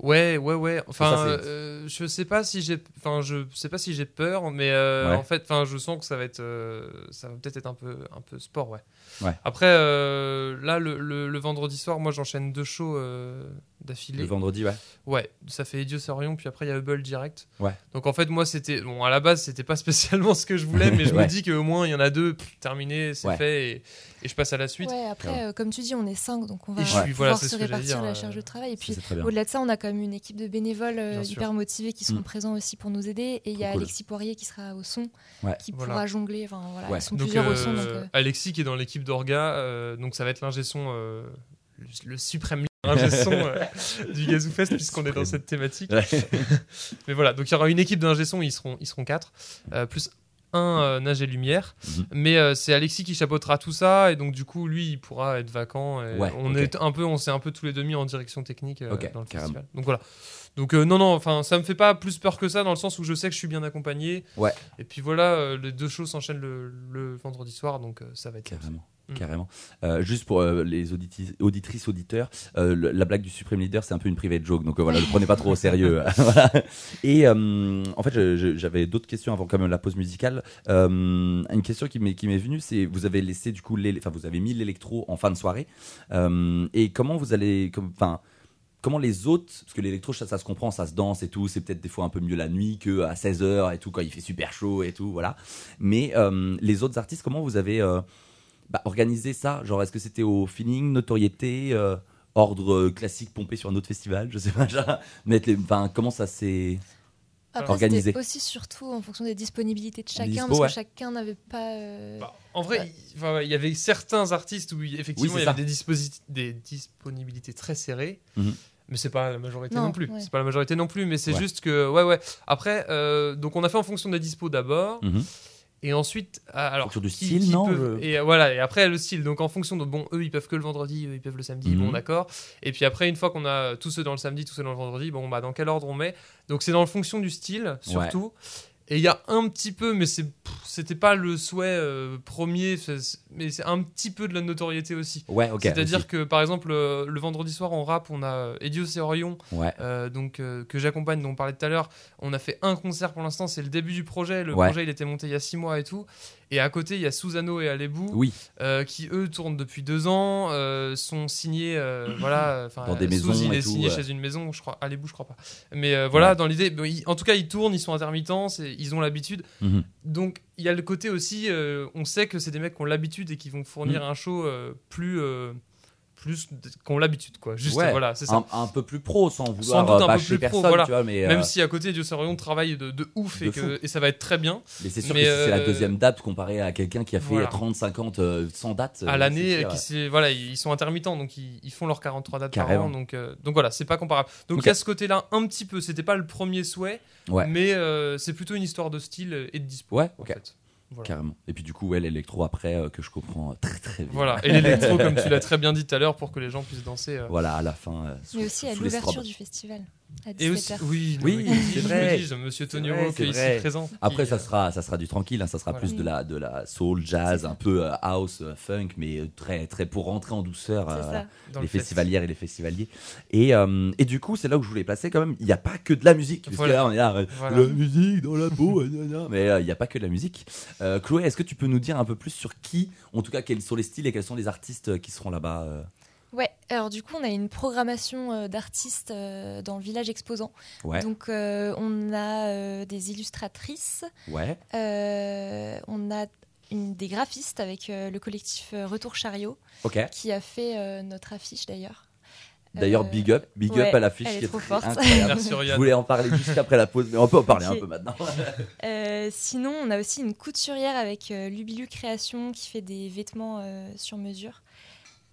Ouais, ouais, ouais. Enfin, Ça, euh, je sais pas si j'ai, enfin, je sais pas si j'ai peur, mais euh, Ouais. en fait, enfin, je sens que ça va être, euh, ça va peut-être être un peu, un peu sport, ouais. Ouais. Après, euh, là, le, le- le vendredi soir, moi, j'enchaîne deux shows euh, d'affilée. le vendredi, ouais. Ouais, ça fait Idiot Orion, puis après il y a Hubble direct. Ouais. Donc en fait, moi, c'était, bon, à la base, c'était pas spécialement ce que je voulais, mais je Ouais. me dis qu'au moins il y en a deux, pff, terminé, c'est Ouais. fait, et, et je passe à la suite. Ouais, après, euh, comme tu dis, on est 5, donc on va pouvoir voilà, se répartir dire, la charge de travail. Et puis, au-delà de ça, on a quand même une équipe de bénévoles euh, hyper motivés qui seront Mm. présents aussi pour nous aider. Et il y a cool. Alexis Poirier qui sera au son, Ouais. qui Voilà. pourra jongler. Enfin, voilà, Ouais. ils sont Donc, plusieurs au son. Donc, Alexis qui est dans l'équipe d'Orga, euh, donc ça va être l'ingé son, euh, le, le suprême ingé son euh, du Gazoo Fest puisqu'on est dans cette thématique. Ouais. Mais voilà, donc il y aura une équipe d'ingé son, ils seront, ils seront quatre, plus un euh, nage et lumière. Mhm. Mais euh, c'est Alexis qui chapeautera tout ça et donc du coup lui il pourra être vacant. Et Ouais, on est un peu, on s'est un peu tous les deux mis en direction technique euh, dans le carrément. festival. Donc voilà. Donc non non, enfin ça me fait pas plus peur que ça dans le sens où je sais que je suis bien accompagné. Ouais. Et puis voilà, les deux shows s'enchaînent le, le vendredi soir donc ça va être Carrément. Mm. Carrément. Euh, juste pour euh, les auditrices, auditeurs, euh, le- la blague du Supreme Leader, c'est un peu une private joke, donc euh, voilà, ne prenez pas trop au sérieux. Voilà. Et en fait, j'avais d'autres questions avant quand même la pause musicale. Une question qui m'est venue, c'est vous avez laissé du coup, enfin vous avez mis l'électro en fin de soirée, et comment vous allez, enfin. Comment les autres, parce que l'électro, ça, ça se comprend, ça se danse et tout, c'est peut-être des fois un peu mieux la nuit que à 16h et tout, quand il fait super chaud et tout, voilà. Mais euh, les autres artistes, comment vous avez euh, bah, organisé ça Genre, est-ce que c'était au feeling, notoriété, euh, ordre euh, classique pompé sur un autre festival Je sais pas, genre, mettre les, enfin, comment ça s'est. Après, organisé. c'était aussi surtout en fonction des disponibilités de chacun, dispo, parce ouais. que chacun n'avait pas. euh, Bah, en vrai, Ouais. il, enfin, y avait certains artistes où effectivement Oui, il y avait des, disponibilités très serrées, Mhm. mais c'est pas la majorité Non, non, plus. ouais. C'est pas la majorité non plus, mais c'est Ouais. juste que ouais ouais. Après, euh, donc on a fait en fonction des dispos d'abord, Mhm. Et ensuite ah, alors qui- style, qui non, peut- je- Et euh, voilà, et après le style. Donc en fonction de bon, eux ils peuvent que le vendredi, eux ils peuvent le samedi, Mhm. bon d'accord. Et puis après une fois qu'on a tous ceux dans le samedi, tous ceux dans le vendredi, bon bah dans quel ordre on met? Donc c'est dans le fonction du style surtout. Et il y a un petit peu, mais c'était pas le souhait euh, premier, mais c'est un petit peu de la notoriété aussi. Ouais. C'est-à-dire que par exemple euh, le vendredi soir en rap, on a Edios et Orion, Ouais. euh, donc euh, que j'accompagne, dont on parlait tout à l'heure. On a fait un concert pour l'instant, c'est le début du projet. Le Ouais. projet il était monté il y a six mois et tout. Et à côté il y a Susano et Alebou, Oui, euh, qui eux tournent depuis deux ans, euh, sont signés, euh, voilà, Dans des maisons il et est tout, signé ouais. chez une maison, je crois, Alebou je crois pas. Mais euh, voilà, Ouais. dans l'idée, bon, en tout cas ils tournent, ils sont intermittents, ils ont l'habitude. Mhm. Donc il y a le côté aussi, euh, on sait que c'est des mecs qui ont l'habitude et qui vont fournir Mm. un show euh, plus, euh, plus d- qui ont l'habitude quoi. Juste Ouais. voilà, c'est ça. un, un peu plus pro sans vouloir doute un euh, peu bâcher plus pro, personne, voilà. tu vois, mais, Même euh, si à côté Dieu Orion travaille de, de ouf de et, que, et ça va être très bien mais c'est sûr mais, que c'est la euh, deuxième date comparé à quelqu'un qui a fait voilà. 30, 50, euh, 100 dates. à l'année, qui voilà, ils sont intermittents donc ils, ils font leurs 43 dates Carrément. par an donc euh, donc voilà, c'est pas comparable. Donc Ok. il y a ce côté-là un petit peu, c'était pas le premier souhait, Ouais. mais c'est plutôt une histoire de style et de dispo. Ouais, en fait. Voilà. Carrément. Et puis du coup, ouais, l'électro après, euh, que je comprends euh, très très bien. Voilà, et l'électro, comme tu l'as très bien dit tout à l'heure, pour que les gens puissent danser. euh. Voilà, à la fin. euh, sous- Mais aussi à l'ouverture du festival. À Et aussi, 17h. oui, Oui, oui, c'est je vrai. me dis, Monsieur Hawk c'est est ici présent. Après, qui, ça euh, sera, ça sera du tranquille, hein, ça sera Voilà. plus de la, de la soul, jazz, un peu euh, house, euh, funk, mais très, très pour rentrer en douceur. euh, les le fest. festivalières et les festivaliers. Et, euh, et du coup, c'est là où je voulais placer quand même. Il n'y a pas que de la musique. Parce Voilà. que là, on est là, Voilà. la musique dans la peau, mais euh, il n'y a pas que de la musique. Euh, Chloé, est-ce que tu peux nous dire un peu plus sur qui, en tout cas, quels sont les styles et quels sont les artistes qui seront là-bas euh Ouais, alors du coup, on a une programmation euh, d'artistes euh, dans le village exposant. Ouais, Donc, euh, on a euh, des illustratrices, ouais, euh, on a une, des graphistes avec euh, le collectif Retour Chariot, ok. qui a fait euh, notre affiche d'ailleurs. D'ailleurs, Euh, big up, big ouais, up à l'affiche elle est qui est trop forte. incroyable. Merci Je voulais en parler juste après la pause, mais on peut en parler un peu maintenant. Euh, sinon, on a aussi une couturière avec euh, Lubilu Création qui fait des vêtements euh, sur mesure.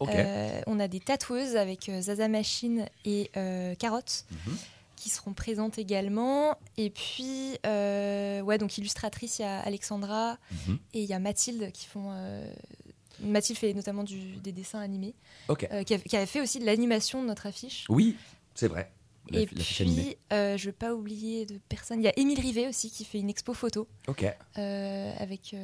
Euh, on a des tatoueuses avec euh, Zaza Machine et euh, Carotte Mhm. qui seront présentes également. Et puis, ouais, donc illustratrice, il y a Alexandra Mhm. et il y a Mathilde qui font. Mathilde fait notamment du- des dessins animés, Ok. euh, qui, a- qui fait aussi de l'animation de notre affiche. Oui, c'est vrai. La- et puis, je ne veux pas oublier de personne. Il y a Émile Rivet aussi qui fait une expo photo avec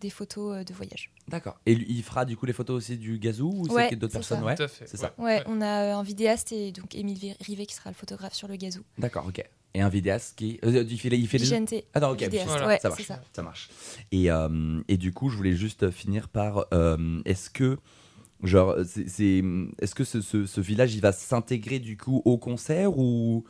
des photos de voyage. D'accord. Et lui, il fera du coup les photos aussi du gazou ou Ouais, c'est d'autres personnes ça. Ouais, Tout à fait. c'est ça. Ouais, on a un vidéaste et donc Émile Rivet qui sera le photographe sur le gazou. D'accord, ok. Et un vidéaste qui. euh, il fait, les- il fait les. Ah non, ok, vidéaste, Voilà. ouais, ça c'est marche. ça. Ça marche. Et, euh, et du coup, je voulais juste finir par euh, est-ce que genre c'est c'est- est-ce que ce, ce- ce village il va s'intégrer du coup au concert ou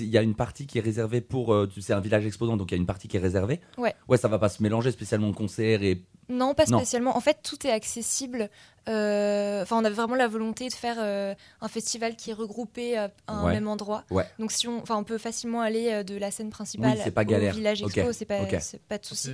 il y a une partie qui est réservée pour euh, tu sais un village exposant donc il y a une partie qui est réservée. Ouais. Ouais, ça va pas se mélanger spécialement concert et Non, pas Non. spécialement. En fait, tout est accessible. Euh, Enfin, on avait vraiment la volonté de faire euh, un festival qui est regroupé à un Ouais. même endroit. Ouais. Donc, si on, enfin, on peut facilement aller euh, de la scène principale Oui, c'est pas au galère. village expo. C'est pas, ok. c'est pas de souci.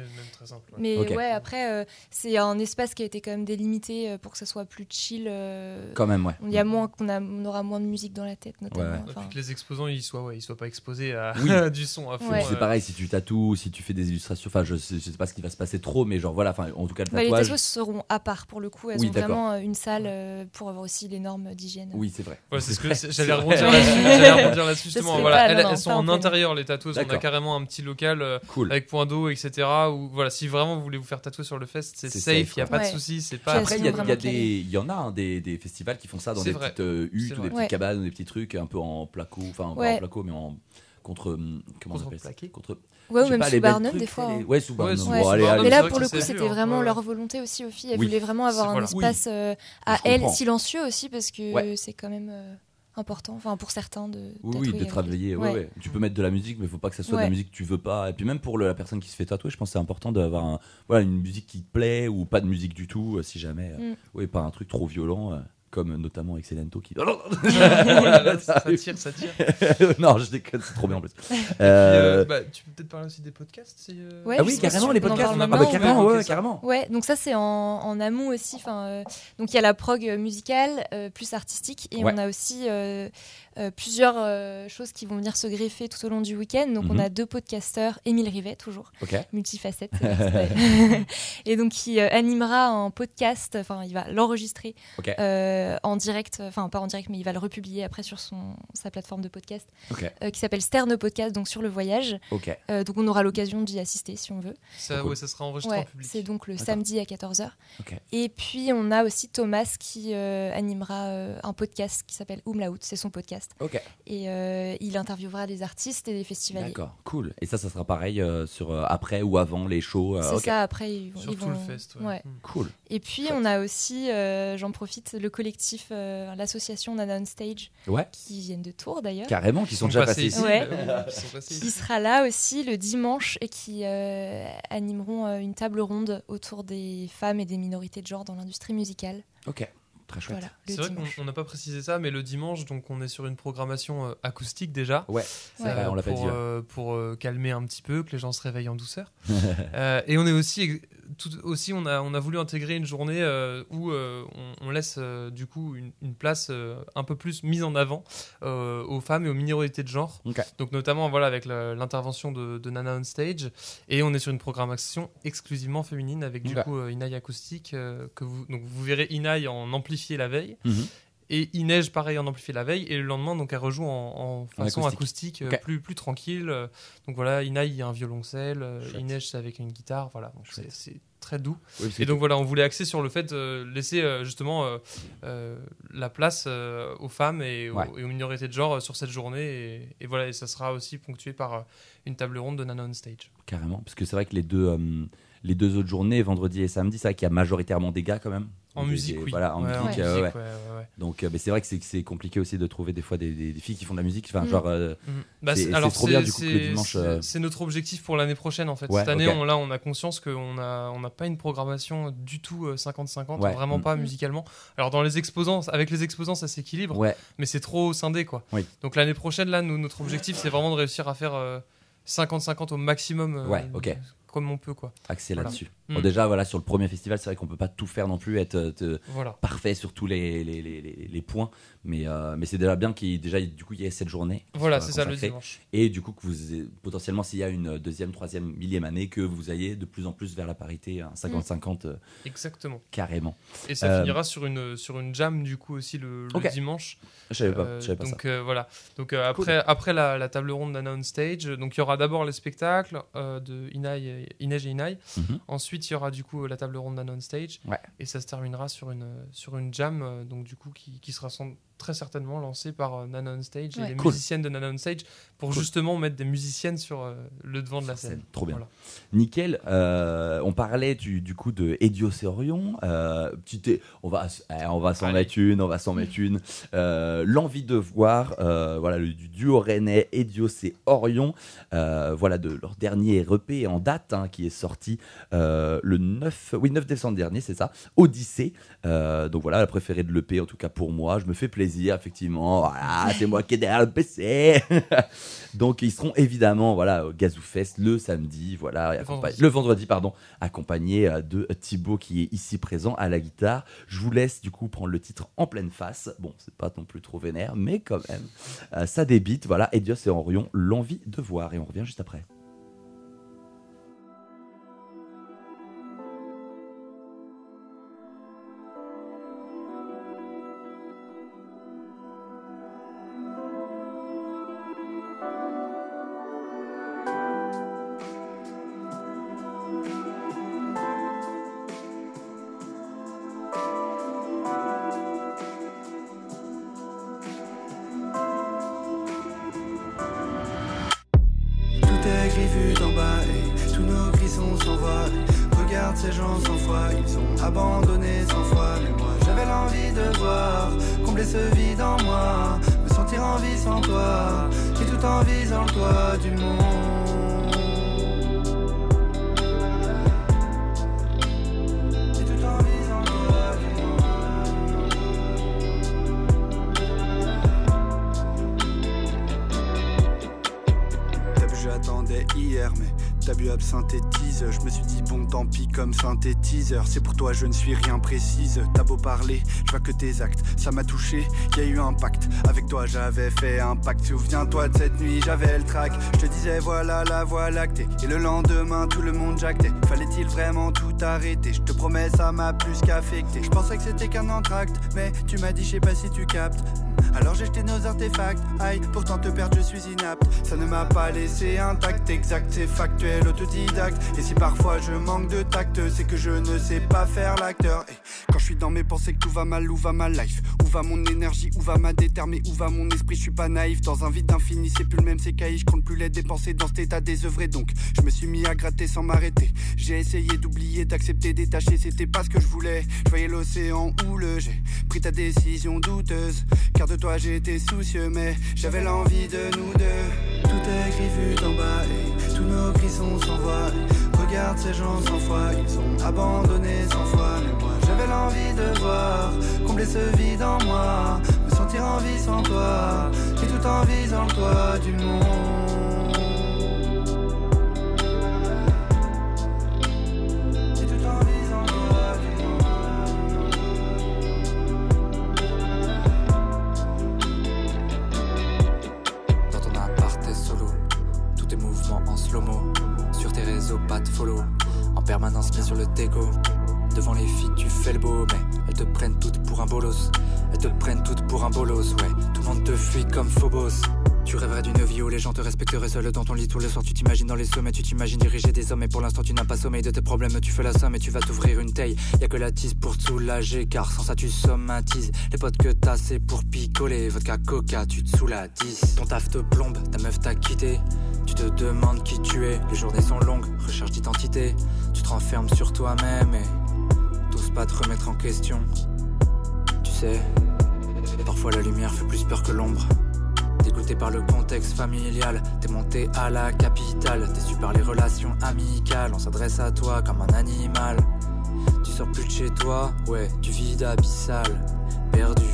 Mais ouais, après, euh, c'est un espace qui a été quand même délimité euh, pour que ça soit plus chill. euh, quand même ouais. Il y a moins, qu'on a, on aura moins de musique dans la tête, notamment. Enfin, que les exposants ils soient, ouais, ils soient pas exposés à Oui. du son à fond. Ouais. C'est euh, pareil si tu tatoues, si tu fais des illustrations, enfin je sais, je sais pas ce qui va se passer trop mais genre voilà, enfin en tout cas le bah, les tatouage. tatouages seront à part pour le coup. Elles Oui, ont vraiment euh, une salle euh, pour avoir aussi les normes d'hygiène. Oui, c'est vrai. Ouais, c'est ce que vrai, c'est- c'est j'allais rebondir là-dessus. Justement. Voilà, pas, elles, non, non, elles sont en intérieur les tatoueuses. On a carrément un petit local euh, Cool. avec point d'eau, etc. Où voilà, si vraiment vous voulez vous faire tatouer sur le fest, c'est safe. Il y a pas de souci. C'est pas. Après, il y, a- y, a des- y en a hein, des, des festivals qui font ça dans des vrai. petites euh, huttes ou des petites cabanes ou des petits trucs un peu en placo, enfin pas en placo mais en contre hum, comment on appelle contre Ouais, ou même pas, sous Barnum, trucs, des fois. les- hein. Ouais, sous Barnum. sous Bon, Ouais. allez. Mais là, pour le coup, c'était vraiment Ouais. leur volonté aussi, Ophi. Elles Oui. voulaient vraiment avoir un voilà. espace euh, à elles, comprends. silencieux aussi, parce que Ouais. c'est quand même euh, important, enfin pour certains de. Oui, oui, tatouer de travailler. Ouais. Ouais. ouais. Tu peux mettre de la musique, mais il faut pas que ça soit de la Ouais. musique que tu veux pas. Et puis même pour le- la personne qui se fait tatouer, je pense que c'est important d'avoir un- voilà, une musique qui te plaît ou pas de musique du tout, euh, si jamais. Mm. Oui, pas un truc trop violent, euh, comme notamment Excellento qui. Oh là là, ça tire, ça tire. non, je déconne, c'est trop bien en plus. Puis, Euh, euh, bah, tu peux peut-être parler aussi des podcasts. si, euh, Ouais, ah oui, carrément, les on en podcasts. parle Ah bah, carrément, ouais, carrément. Ouais, donc ça c'est en, en amont aussi. Enfin, euh, donc il y a la prog musicale euh, plus artistique et Ouais. on a aussi euh, euh, plusieurs euh, choses qui vont venir se greffer tout au long du week-end. Donc on Mhm. a deux podcasteurs, Émile Rivet toujours, Ok. multifacette, et donc qui euh, animera un podcast. Enfin, il va l'enregistrer Ok. Euh, en direct, enfin pas en direct, mais il va le republier après sur son sa plateforme de podcast euh, qui s'appelle Sterne Podcast, donc sur le voyage. Euh, donc on aura l'occasion d'y assister si on veut. Ça, Cool. ouais, ça sera enregistré en public. c'est donc le samedi à 14h. Ok. Et puis on a aussi Thomas qui euh, animera euh, un podcast qui s'appelle Umlaut, c'est son podcast. Et euh, il interviewera des artistes et des festivaliers. D'accord. Cool. Et ça, ça sera pareil euh, sur euh, après ou avant les shows. euh, C'est ça, après ils, vont- Sur ils tout vont... le fest. ouais. Ouais. Mm. Cool. Et puis on a aussi, euh, j'en profite, le collectif, euh, l'association Nana on Stage, Ouais. qui viennent de Tours d'ailleurs, Carrément, qui sont déjà passés ici. Ouais. bah oui, ils sont passés qui ici. sera là aussi le dimanche et qui euh, animeront euh, une table ronde autour des femmes et des minorités de genre dans l'industrie musicale. Ok. Très chouette. Voilà, C'est vrai qu'on on n'a pas précisé ça, mais le dimanche, donc on est sur une programmation euh, acoustique déjà. Ouais. C'est Ouais. vrai, on l'a pas pour, dit. ouais. euh, pour euh, calmer un petit peu, que les gens se réveillent en douceur. Euh, et on est aussi tout, aussi, on a, on a voulu intégrer une journée euh, où euh, on, on laisse euh, du coup une, une place un peu plus mise en avant aux femmes et aux minorités de genre. Donc notamment voilà avec l'intervention de, de Nana on stage et on est sur une programmation exclusivement féminine avec du coup Inaï acoustique que vous donc vous verrez Inaï en amplifié la veille Mhm. Et Inej pareil en amplifié la veille et le lendemain donc elle rejoue en, en façon acoustique. acoustique, euh, plus plus tranquille euh, donc voilà Inaï il y a un violoncelle euh. Inej c'est avec une guitare voilà. C'est très doux. Oui, et donc voilà on voulait axer sur le fait de laisser justement euh, la place euh, aux femmes et aux, Ouais. et aux minorités de genre sur cette journée. Et, et voilà et ça sera aussi ponctué par une table ronde de Nana on stage. Carrément, parce que c'est vrai que les deux, euh, les deux autres journées, vendredi et samedi, c'est vrai qu'il y a majoritairement des gars quand même. en Des- musique des- oui Voilà, en Ouais, musique. Ouais. euh, ouais. musique, ouais, ouais, ouais. Donc, euh, mais c'est vrai que c'est compliqué aussi de trouver des fois des, des- des filles qui font de la musique. Enfin, Mm. genre, euh, Mhm. Bah, C'est- trop bien, du coup, que le c'est- dimanche, c'est- euh, C'est notre objectif pour l'année prochaine en fait. Ouais, Cette année, ok. on, là, on a conscience qu'on a, on n'a pas une programmation du tout euh, 50-50, Ouais. vraiment Mm. pas musicalement. Alors dans les exposants, avec les exposants, ça s'équilibre, ouais, mais c'est trop scindé quoi. Oui. Donc l'année prochaine, là, nous, notre objectif, c'est vraiment de réussir à faire euh, 50-50 au maximum, euh, Ouais, ok. Comme on peut quoi. axé Voilà. là-dessus. Mm. Bon, déjà, voilà, sur le premier festival, c'est vrai qu'on peut pas tout faire non plus, être euh, Voilà. parfait sur tous les, les, les, les- les points. Mais, euh, mais c'est déjà bien qu'il déjà, du coup, il y ait cette journée. Voilà, c'est ça le dimanche. Et du coup, que vous, potentiellement, s'il y a une deuxième, troisième, millième année, que vous ayez de plus en plus vers la parité, un 50-50 euh, Exactement. carrément. Et ça Euh, finira sur une, sur une jam du coup aussi le, dimanche. Je savais pas, Euh, savais pas donc euh, voilà. Donc euh, après, après la, la table ronde d'Anna on stage, euh, donc il y aura d'abord les spectacles euh, de Inaï, et- Inej et Inaï. Mhm. Ensuite, il y aura du coup la table ronde d'Anna on stage. Ouais. Et ça se terminera sur une sur une jam, euh, donc du coup qui, qui sera sans- très certainement lancée par euh, Nana on stage et les Cool. musiciennes de Nana on stage pour Cool. justement mettre des musiciennes sur euh, le devant de la scène. scène. Trop bien. Voilà. Nickel. euh, on parlait du, du coup de Edios et Orion. Euh, on va, eh, on va s'en Allez. mettre une, on va s'en mettre une. Euh, L'envie de voir, euh, voilà, le du duo rennais Edios et Orion. euh, voilà de leur dernier EP en date hein, qui est sorti euh, le 9, oui 9 décembre dernier, c'est ça. Odyssée. Euh, donc voilà, la préférée de l'EP en tout cas pour moi. Je me fais plaisir effectivement. Voilà, c'est moi qui est derrière le PC. Donc ils seront évidemment voilà au Gazoo Fest le samedi, voilà, Le vendredi. le vendredi pardon, accompagné euh, de Thibaut qui est ici présent à la guitare. Je vous laisse du coup prendre le titre en pleine face. Bon, c'est pas non plus trop vénère, mais quand même, euh, ça débite. Voilà, Edios et Orion, l'envie de voir, et on revient juste après. Je ne suis rien précise. T'as beau parler, je vois que tes actes. Ça m'a touché, y a eu un pacte. Avec toi, j'avais fait un pacte. Souviens-toi de cette nuit, j'avais le trac. Je te disais, voilà la voie lactée. Et le lendemain, tout le monde jactait. Fallait-il vraiment tout arrêter? Je te promets, ça m'a plus qu'affecté. Je pensais que c'était qu'un entracte, mais tu m'as dit, je sais pas si tu captes. Alors j'ai jeté nos artefacts, aïe, pourtant te perdre je suis inapte. Ça ne m'a pas laissé intact, exact, c'est factuel, autodidacte. Et si parfois je manque de tact, c'est que je ne sais pas faire l'acteur. Et quand je suis dans mes pensées que tout va mal, où va ma life? Où va mon énergie, où va ma déterminée, où va mon esprit, je suis pas naïf. Dans un vide infini, c'est plus le même, c'est caïd, je compte plus les dépenser dans cet état désœuvré. Donc je me suis mis à gratter sans m'arrêter. J'ai essayé d'oublier, d'accepter, détacher, c'était pas ce que je voulais. Je voyais l'océan houleux, j'ai pris ta décision douteuse. Car de toi j'étais soucieux, mais j'avais l'envie de nous deux. Tout est gris vu d'en bas et tous nos grissons s'envoient. Regarde ces gens sans foi, ils ont abandonné sans foi. Mais moi j'avais l'envie de voir, combler ce vide en moi, me sentir en vie sans toi, et tout en visant le toit du monde. Sur tes réseaux, pas de follow. En permanence mis sur le déco. Devant les filles, tu fais le beau, mais elles te prennent toutes pour un bolos. Elles te prennent toutes pour un bolos, ouais. Tout le monde te fuit comme Phobos. Tu rêverais d'une vie où les gens te respecteraient seul dans ton lit tout le soir. Tu t'imagines dans les sommets, tu t'imagines diriger des hommes. Et pour l'instant, tu n'as pas sommeil de tes problèmes. Tu fais la somme et tu vas t'ouvrir une taille. Y a que la tise pour te soulager, car sans ça, tu somatises. Les potes que t'as, c'est pour picoler. Vodka, coca, tu te souladises. Ton taf te plombe, ta meuf t'a quitté. Tu te demandes qui tu es. Les journées sont longues, recherche d'identité. Tu te renfermes sur toi-même et t'oses pas te remettre en question. Tu sais, parfois la lumière fait plus peur que l'ombre. Dégoûté par le contexte familial, t'es monté à la capitale, t'es su par les relations amicales, on s'adresse à toi comme un animal. Tu sors plus de chez toi, ouais, du vide abyssal, perdu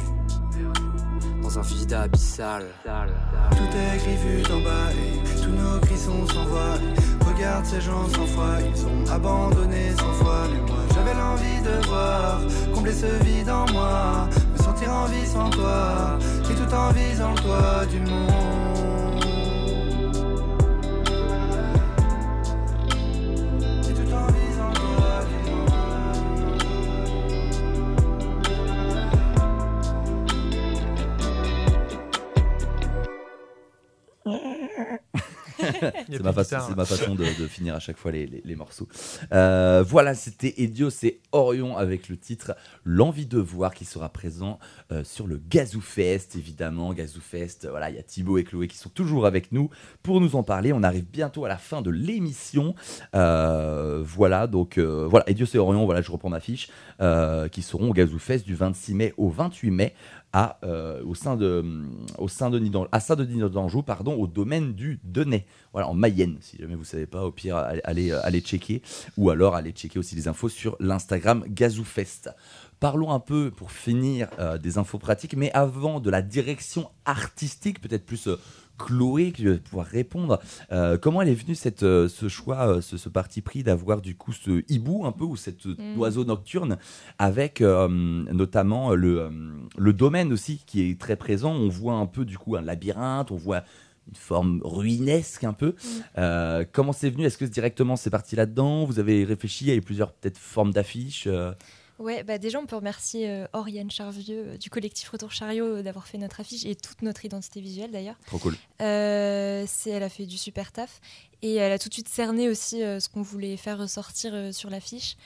un vide abyssal. Tout est gris vu d'en bas et tous nos cris sont sans voix. Regarde ces gens sans foi, ils ont abandonné sans foi. Mais moi j'avais l'envie de voir combler ce vide en moi, me sentir en vie sans toi. J'ai tout en visant le toit du monde. C'est ma, façon, c'est ma façon de, de finir à chaque fois les, les- les morceaux. Euh, voilà, c'était Edios et Orion avec le titre L'envie de voir qui sera présent euh, sur le Gazou Fest, évidemment. Gazou Fest, voilà, il y a Thibaut et Chloé qui sont toujours avec nous pour nous en parler. On arrive bientôt à la fin de l'émission. Euh, voilà, donc voilà, Edios et Orion, voilà, je reprends ma fiche, qui seront au Gazou Fest du 26 mai au 28 mai euh, au sein de, au Saint-Denis d'An- à Saint-Denis d'Anjou, pardon, au domaine du Denay, voilà, en Mayenne. Si jamais vous savez pas, au pire, allez, euh, allez checker, ou alors allez checker aussi les infos sur l'Instagram GazouFest. Parlons un peu, pour finir, euh, des infos pratiques, mais avant de la direction artistique, peut-être plus Chloé qui va pouvoir répondre. Euh, comment elle est venue cette, euh, ce choix, euh, ce, ce parti pris d'avoir du coup ce hibou un peu ou cet Mm. oiseau nocturne avec euh, notamment le, le domaine aussi qui est très présent. On voit un peu du coup un labyrinthe, on voit une forme ruinesque un peu. Euh, comment c'est venu? Est-ce que directement c'est parti là-dedans? Vous avez réfléchi? Il y a eu plusieurs peut-être formes d'affiches Ouais, bah déjà on peut remercier euh, Oriane Charvieux euh, du collectif Retour Chariot euh, d'avoir fait notre affiche et toute notre identité visuelle d'ailleurs. Trop cool. C'est, elle a fait du super taf et elle a tout de suite cerné aussi ce qu'on voulait faire ressortir sur l'affiche.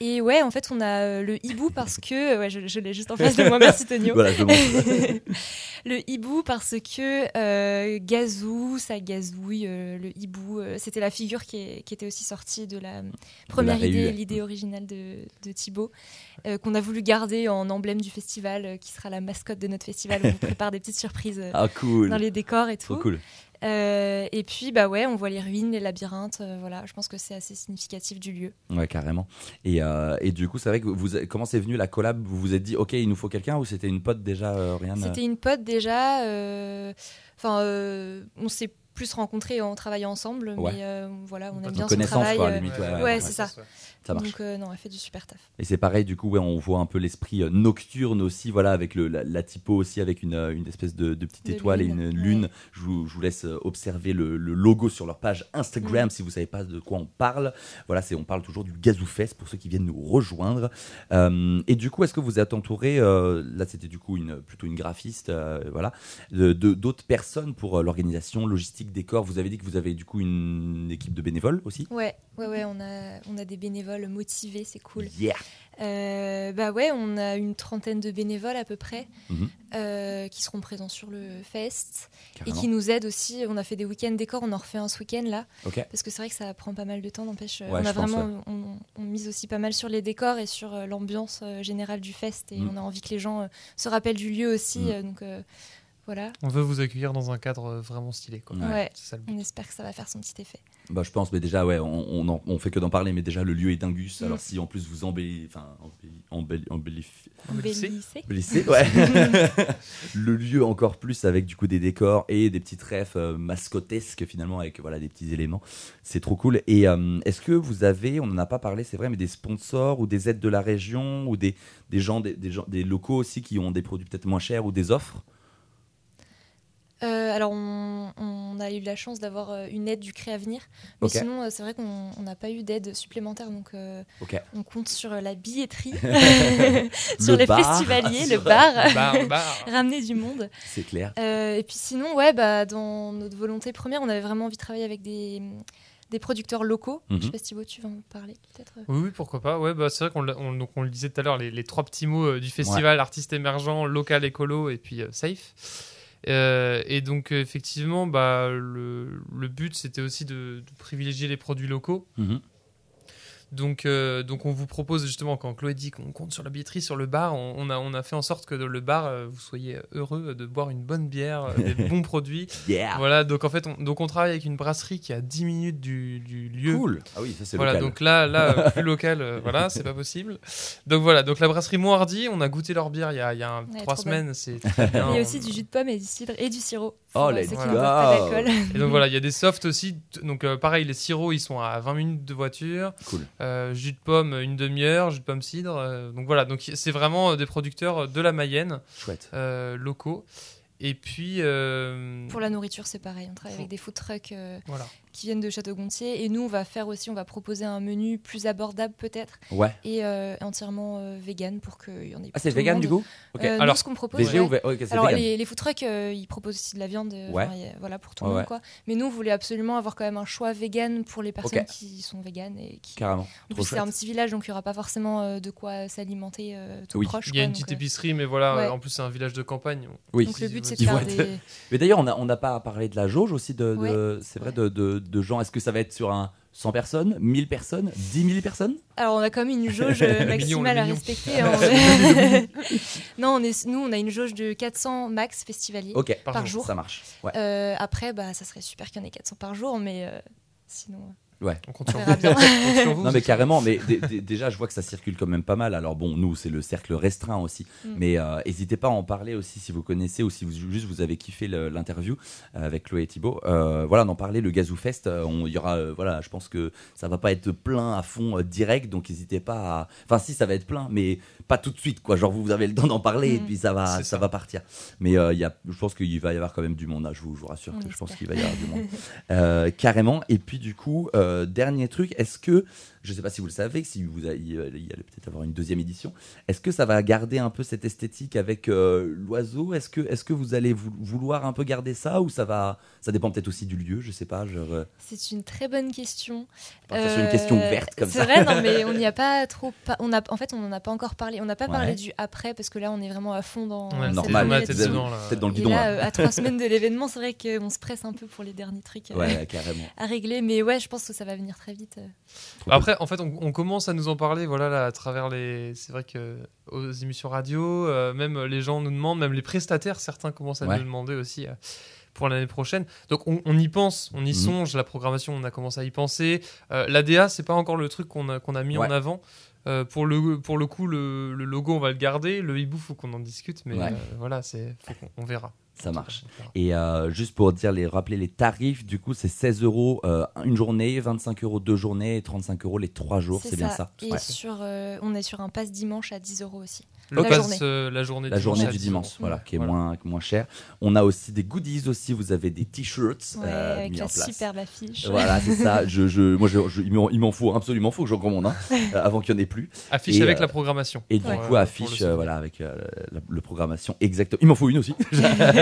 Et ouais, en fait, on a euh, le hibou parce que. euh, Ouais, je, je l'ai juste en face de moi, merci Tonio. Voilà, le hibou parce que euh, Gazou, ça gazouille, euh, le hibou. euh, C'était la figure qui, est- qui était aussi sortie de la première idée, l'idée originale de, de Thibaut, qu'on a voulu garder en emblème du festival, qui sera la mascotte de notre festival. On vous prépare des petites surprises Ah cool. dans les décors et tout. Trop cool. Euh, et puis, bah ouais, on voit les ruines, les labyrinthes. euh, voilà, je pense que c'est assez significatif du lieu. Ouais, carrément. Et, euh, et du coup, c'est vrai que vous, comment c'est venu la collab? Vous vous êtes dit, ok, il nous faut quelqu'un ou c'était une pote déjà, euh, C'était une pote déjà. euh, Enfin, euh, on s'est plus rencontrés en travaillant ensemble, Ouais. mais euh, voilà, on aime bien son connaissance, travail. quoi, euh, limite. ouais, ouais, ouais, c'est ça. Ça marche. Donc, euh, non, elle fait du super taf. Et c'est pareil, du coup, ouais, on voit un peu l'esprit euh, nocturne aussi, voilà, avec le, la, la typo aussi, avec une, euh, une espèce de, de petite De étoile et lune, une ouais. lune. Je, vous, je vous laisse euh, observer le, le logo sur leur page Instagram Mm. si vous savez pas de quoi on parle. Voilà, c'est on parle toujours du Gazou Fest pour ceux qui viennent nous rejoindre. Euh, et du coup, est-ce que vous êtes entouré, euh, là c'était du coup une, plutôt une graphiste, voilà, de d'autres personnes pour l'organisation, logistique, décor? Vous avez dit que vous avez du coup une équipe de bénévoles aussi? Ouais, ouais, ouais, on a, on a des bénévoles motivés, c'est cool. Yeah. Euh, bah ouais, on a une trentaine de bénévoles à peu près Mhm. euh, qui seront présents sur le fest et qui nous aident aussi. On a fait des week-ends décor, on en refait un ce week-end là parce que c'est vrai que ça prend pas mal de temps. N'empêche, Ouais, on a pense, vraiment, on, on mise aussi pas mal sur les décors et sur euh, l'ambiance euh, générale du fest et Mm. on a envie que les gens euh, se rappellent du lieu aussi. Euh, donc euh, voilà, On veut vous accueillir dans un cadre euh, vraiment stylé. Quoi. Ouais. ouais. C'est ça le but. On espère que ça va faire son petit effet. Bah, je pense, mais déjà, ouais, on, on, en- on fait que d'en parler, mais déjà, le lieu est dingus. Mm. Alors, si en plus vous embellissez, enfin, embelli- embelli- Embellissez. Ouais, le lieu encore plus avec du coup des décors et des petites refs euh, mascotesques finalement avec voilà des petits éléments. C'est trop cool. Et euh, est-ce que vous avez, on n'en a pas parlé, c'est vrai, mais des sponsors ou des aides de la région ou des, des gens, des, des gens, des locaux aussi qui ont des produits peut-être moins chers ou des offres? Euh, alors, on, a eu la chance d'avoir euh, une aide du Créavenir. Mais sinon, euh, c'est vrai qu'on on n'a pas eu d'aide supplémentaire. Donc, euh, on compte sur la billetterie, Le sur les bar. festivaliers, le bar, Bar, bar. ramener du monde. C'est clair. Euh, et puis sinon, ouais, bah, dans notre volonté première, on avait vraiment envie de travailler avec des, des producteurs locaux. Je Mhm. sais pas si Thibaut, tu vas en parler peut-être. Oui, oui, pourquoi pas. Ouais, bah, c'est vrai qu'on on, donc on le disait tout à l'heure, les, les trois petits mots euh, du festival artiste émergent, local, écolo et puis euh, safe. Euh, et donc, effectivement, bah, le, but, c'était aussi de, de privilégier les produits locaux. Mhm. Donc, euh, donc, on vous propose justement, quand Chloé dit qu'on compte sur la billetterie, sur le bar, on, on a, on a fait en sorte que dans le bar, euh, vous soyez heureux de boire une bonne bière, euh, des bons produits. Yeah. Voilà, donc en fait, on, donc on travaille avec une brasserie qui est à 10 minutes du, du lieu. Cool. Ah oui, ça c'est Voilà, local. donc là, là plus local, euh, voilà, c'est pas possible. Donc voilà, donc la brasserie Moirdi, on a goûté leur bière il y a, il y a un- Ouais, trois semaines, c'est très bien. Il y a aussi du jus de pomme et du cidre et du sirop. Oh, pas d'alcool. Et donc voilà, il y a des softs aussi. Donc euh, pareil, les sirops, ils sont à 20 minutes de voiture. Cool. Euh, jus de pomme, une demi-heure. Jus de pomme cidre. euh, donc voilà, donc c'est vraiment euh, des producteurs de la Mayenne, Chouette. euh, locaux. Et puis euh, Pour la nourriture, c'est pareil. On travaille avec des food trucks euh, voilà. Qui viennent de Château-Gontier. Et nous, on va faire aussi, on va proposer un menu plus abordable peut-être Ouais. et euh, entièrement euh, vegan pour qu'il y en ait Ah, c'est vegan monde. du coup Ok. Euh, nous, Alors, ce qu'on propose, ouais. ou Alors vegan. les, les food trucks, euh, ils proposent aussi de la viande, euh, Ouais. enfin, y a- voilà pour tout Ouais, le monde ouais. quoi. Mais nous, on voulait absolument avoir quand même un choix vegan pour les personnes qui sont véganes et qui. Carrément. En plus, c'est un petit village, donc il y aura pas forcément euh, de quoi s'alimenter euh, tout Oui. proche. Il y a quoi, une donc, petite euh, épicerie, mais voilà, Ouais. en plus c'est un village de campagne. Oui. Donc le but, c'est de faire des. Mais d'ailleurs, on n'a pas parlé de la jauge aussi de, c'est vrai de, de, de gens. Est-ce que ça va être sur un 100 personnes, 1000 personnes, 10 000 personnes? Alors, on a quand même une jauge euh, Le maximale à respecter. hein. non, on est, nous, on a une jauge de 400 max festivaliers. Ok, Par jour. ça marche. Ouais. Euh, après, bah, ça serait super qu'il y en ait 400 par jour, mais euh, sinon, On compte on sur verra vous. bien. On compte sur vous. Non mais carrément, mais dé- dé- déjà je vois que ça circule quand même pas mal. Alors bon, nous c'est le cercle restreint aussi, Mm. mais euh, n'hésitez pas à en parler aussi si vous connaissez ou si vous, juste vous avez kiffé l'interview euh, avec Chloé et Thibaut. Euh, voilà, d'en parler le Gazou Fest. euh, on- Il y aura, euh, voilà, je pense que ça va pas être plein à fond euh, direct, donc n'hésitez pas. à... Enfin si, ça va être plein, mais pas tout de suite quoi. Genre vous, avez le temps d'en parler et Mm. puis ça va, C'est ça, ça. va partir. Mais euh, y a, je pense qu'il va y avoir quand même du monde. là, je vous, je vous rassure On que je pense qu'il va y avoir du monde. Euh, carrément. Et puis du coup, euh, dernier truc, est-ce que, je sais pas si vous le savez, si vous allez, il y allait peut-être avoir une deuxième édition, est-ce que ça va garder un peu cette esthétique avec euh, l'oiseau? Est-ce que, est-ce que vous allez vou- vouloir un peu garder ça ou ça va, ça dépend peut-être aussi du lieu, je sais pas. Genre, C'est une très bonne question. partir sur une question ouverte comme c'est ça. vrai, non, mais on n'y a pas trop. pa- On a, en fait, on n'en a pas encore parlé. On n'a pas Ouais. parlé du après parce que là, on est vraiment à fond dans. Ouais, Normal, là-dessus. dedans, là. peut-être dans le Et guidon. là, là. euh, à trois semaines de l'événement, c'est vrai qu'on se presse un peu pour les derniers trucs euh, Ouais, carrément. à régler. Mais ouais, je pense que ça va venir très vite. euh. Trop Après, en fait, on, on commence à nous en parler, voilà, là, à travers les. C'est vrai que aux émissions radio, euh, même les gens nous demandent, même les prestataires, certains commencent à Ouais. nous demander aussi euh, pour l'année prochaine. Donc, on, on y pense, on y Mhm. songe. La programmation, on a commencé à y penser. Euh, L'ADA, c'est pas encore le truc qu'on a, qu'on a mis Ouais. en avant. Euh, pour, le, pour le coup, le, le logo, on va le garder. Le hibou, faut qu'on en discute, mais Ouais. euh, voilà, c'est, on verra. Ça marche. Et euh, juste pour dire les, rappeler les tarifs, du coup, c'est 16 euros une journée, 25 euros deux journées et 35 euros les trois jours. C'est bien ça. Et Ouais. sur, euh, on est sur un pass dimanche à 10 euros aussi. La journée. euh, la journée, La journée du 10 dimanche, voilà, qui est Voilà. moins, moins cher. On a aussi des goodies aussi. Vous avez des t-shirts Ouais, euh, avec mis la en place. superbe affiche. Voilà, c'est ça. Je, je, moi, je, je- il m'en il m'en faut absolument, faut que j'en commande un euh, avant qu'il n'y en ait plus. Affiche Et, avec euh, la programmation. Et du coup, affiche, euh, voilà, avec euh, la, le programmation exactement. Il m'en faut une aussi.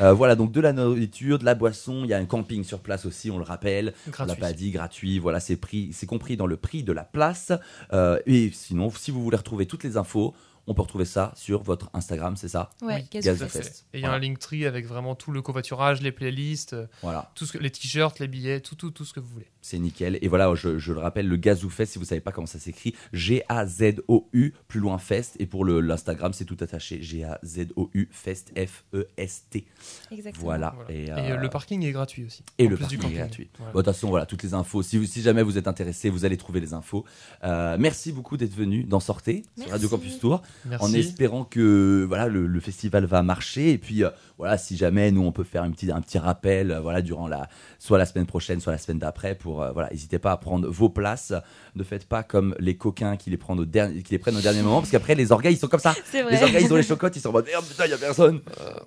Euh, voilà, donc de la nourriture, de la boisson. Il y a un camping sur place aussi, on le rappelle. On l'a Gratuit. pas dit, gratuit. Voilà, c'est pris, c'est compris dans le prix de la place. Euh, et sinon, si vous voulez retrouver toutes les infos, on peut retrouver ça sur votre Instagram, c'est ça Ouais, Oui, Gazou Gazou Tout à Fest. fait. Fest. Et il y a Voilà. un Linktree avec vraiment tout le covoiturage, les playlists, euh, Voilà, tout ce que, les t-shirts, les billets, tout, tout, tout ce que vous voulez. c'est nickel. Et voilà, je, je le rappelle, le Gazou Fest, si vous savez pas comment ça s'écrit, G-A-Z-O-U, plus loin Fest. Et pour l'Instagram, c'est tout attaché, G-A-Z-O-U, Fest, F-E-S-T. Exactement. Voilà. Voilà. Et, euh, euh, le parking est gratuit aussi. et le parking est gratuit. Voilà. Bon, de toute façon, voilà, toutes les infos. Si, vous- si jamais vous êtes intéressé, vous allez trouver les infos. Euh, merci beaucoup d'être venu d'en sortir sur. Radio Campus Tour. Merci. en espérant que voilà le, le festival va marcher. Et puis euh, voilà si jamais nous on peut faire un petit un petit rappel euh, voilà durant la soit la semaine prochaine soit la semaine d'après pour euh, voilà n'hésitez pas à prendre vos places. Ne faites pas comme les coquins qui les prennent au dernier qui les prennent au dernier moment parce qu'après les orgas ils sont comme ça. Les orgas ils ont les chocottes ils sont en mode merde putain il y a personne.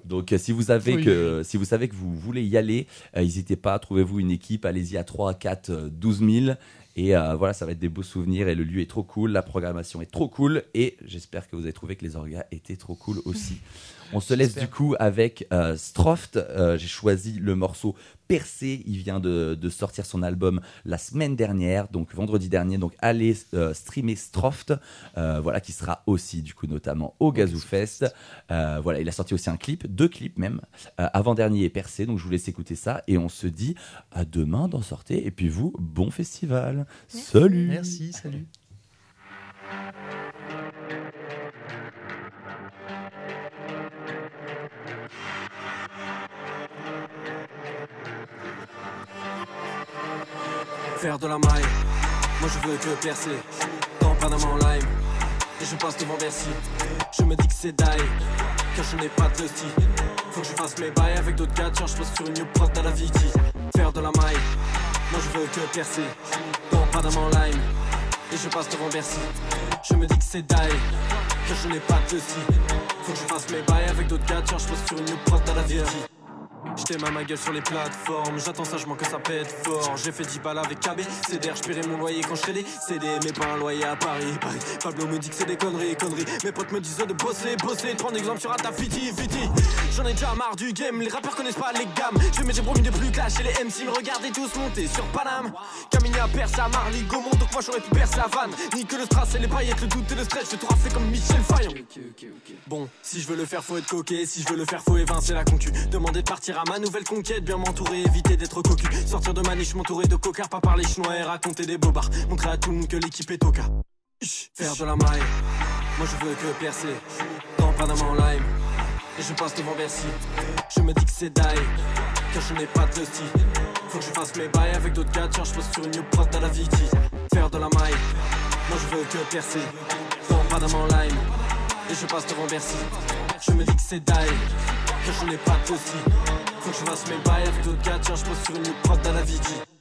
Donc si vous savez Oui. que si vous savez que vous voulez y aller n'hésitez pas trouvez-vous une équipe allez-y à 3 4 euh, 12 000 et euh, voilà, ça va être des beaux souvenirs et le lieu est trop cool, la programmation est trop cool et j'espère que vous avez trouvé que les orgas étaient trop cool aussi. On se laisse du coup avec euh, Stroft. Euh, J'ai choisi le morceau Percé. Il vient de, de sortir son album la semaine dernière, donc vendredi dernier. Donc allez euh, streamer Stroft, voilà qui sera aussi du coup notamment au Gazoo Fest. Euh, voilà, il a sorti aussi un clip, deux clips même. Euh, avant dernier est Percé, donc je vous laisse écouter ça et on se dit à demain d'en sortir. Et puis vous, bon festival. Salut. Merci, salut. Faire de la maille, moi je veux que percer Dans Panama en lime. Et je passe devant Bercy. Je me dis que c'est die Car je n'ai pas de lusty Faut que je fasse mes bails avec d'autres gars. Tiens je passe sur une new prod à la Viti Faire de la maille, moi je veux que percer Dans Panama en lime. Et je passe devant Bercy. Je me dis que c'est die Car je n'ai pas de lusty Faut que je fasse mes bails avec d'autres gars. Tiens je passe sur une new prod à la Viti J'étais ma ma gueule sur les plateformes, j'attends sagement que ça pète fort. J'ai fait 10 balles avec KB, CDR, j'paierai mon loyer quand j'serai des CD, mais pas un loyer à Paris. Paris. Pablo me dit que c'est des conneries, conneries. Mes potes me disent de bosser, bosser. 30 exemples sur Ata Fiti, Fiti. J'en ai déjà marre du game, les rappeurs connaissent pas les gammes. Je mets j'ai promis de plus clasher les MC, me regardez tous monter sur Paname. Camille a percé à Marly Gaumont, donc moi j'aurais pu percer la vanne. Ni que le strass et les paillettes, le doute et le stress, je tout rafler comme Michel Fayon. Bon, si je veux le faire, faut être coquet. Si je veux le faire, faut évincer la concu. Demander de partir à ma nouvelle conquête, bien m'entourer, éviter d'être cocu. Sortir de ma niche, m'entourer de cocards, pas parler chinois et raconter des bobards. Montrer à tout le monde que l'équipe est au cas. Faire de la maille, moi je veux que percer. Dans Panama en lime, et je passe devant Bercy. Je me dis que c'est die, car je n'ai pas de lusty. Faut que je fasse mes bails avec d'autres gars, tiens, je passe sur une new prod à la Viti. Faire de la maille, moi je veux que percer. Dans Panama en lime, et je passe devant Bercy. Je me dis que c'est die, car je n'ai pas de lusty. Faut que je fasse mes bails avec d'autres gars, tiens, je passe sur une prod à la Viti.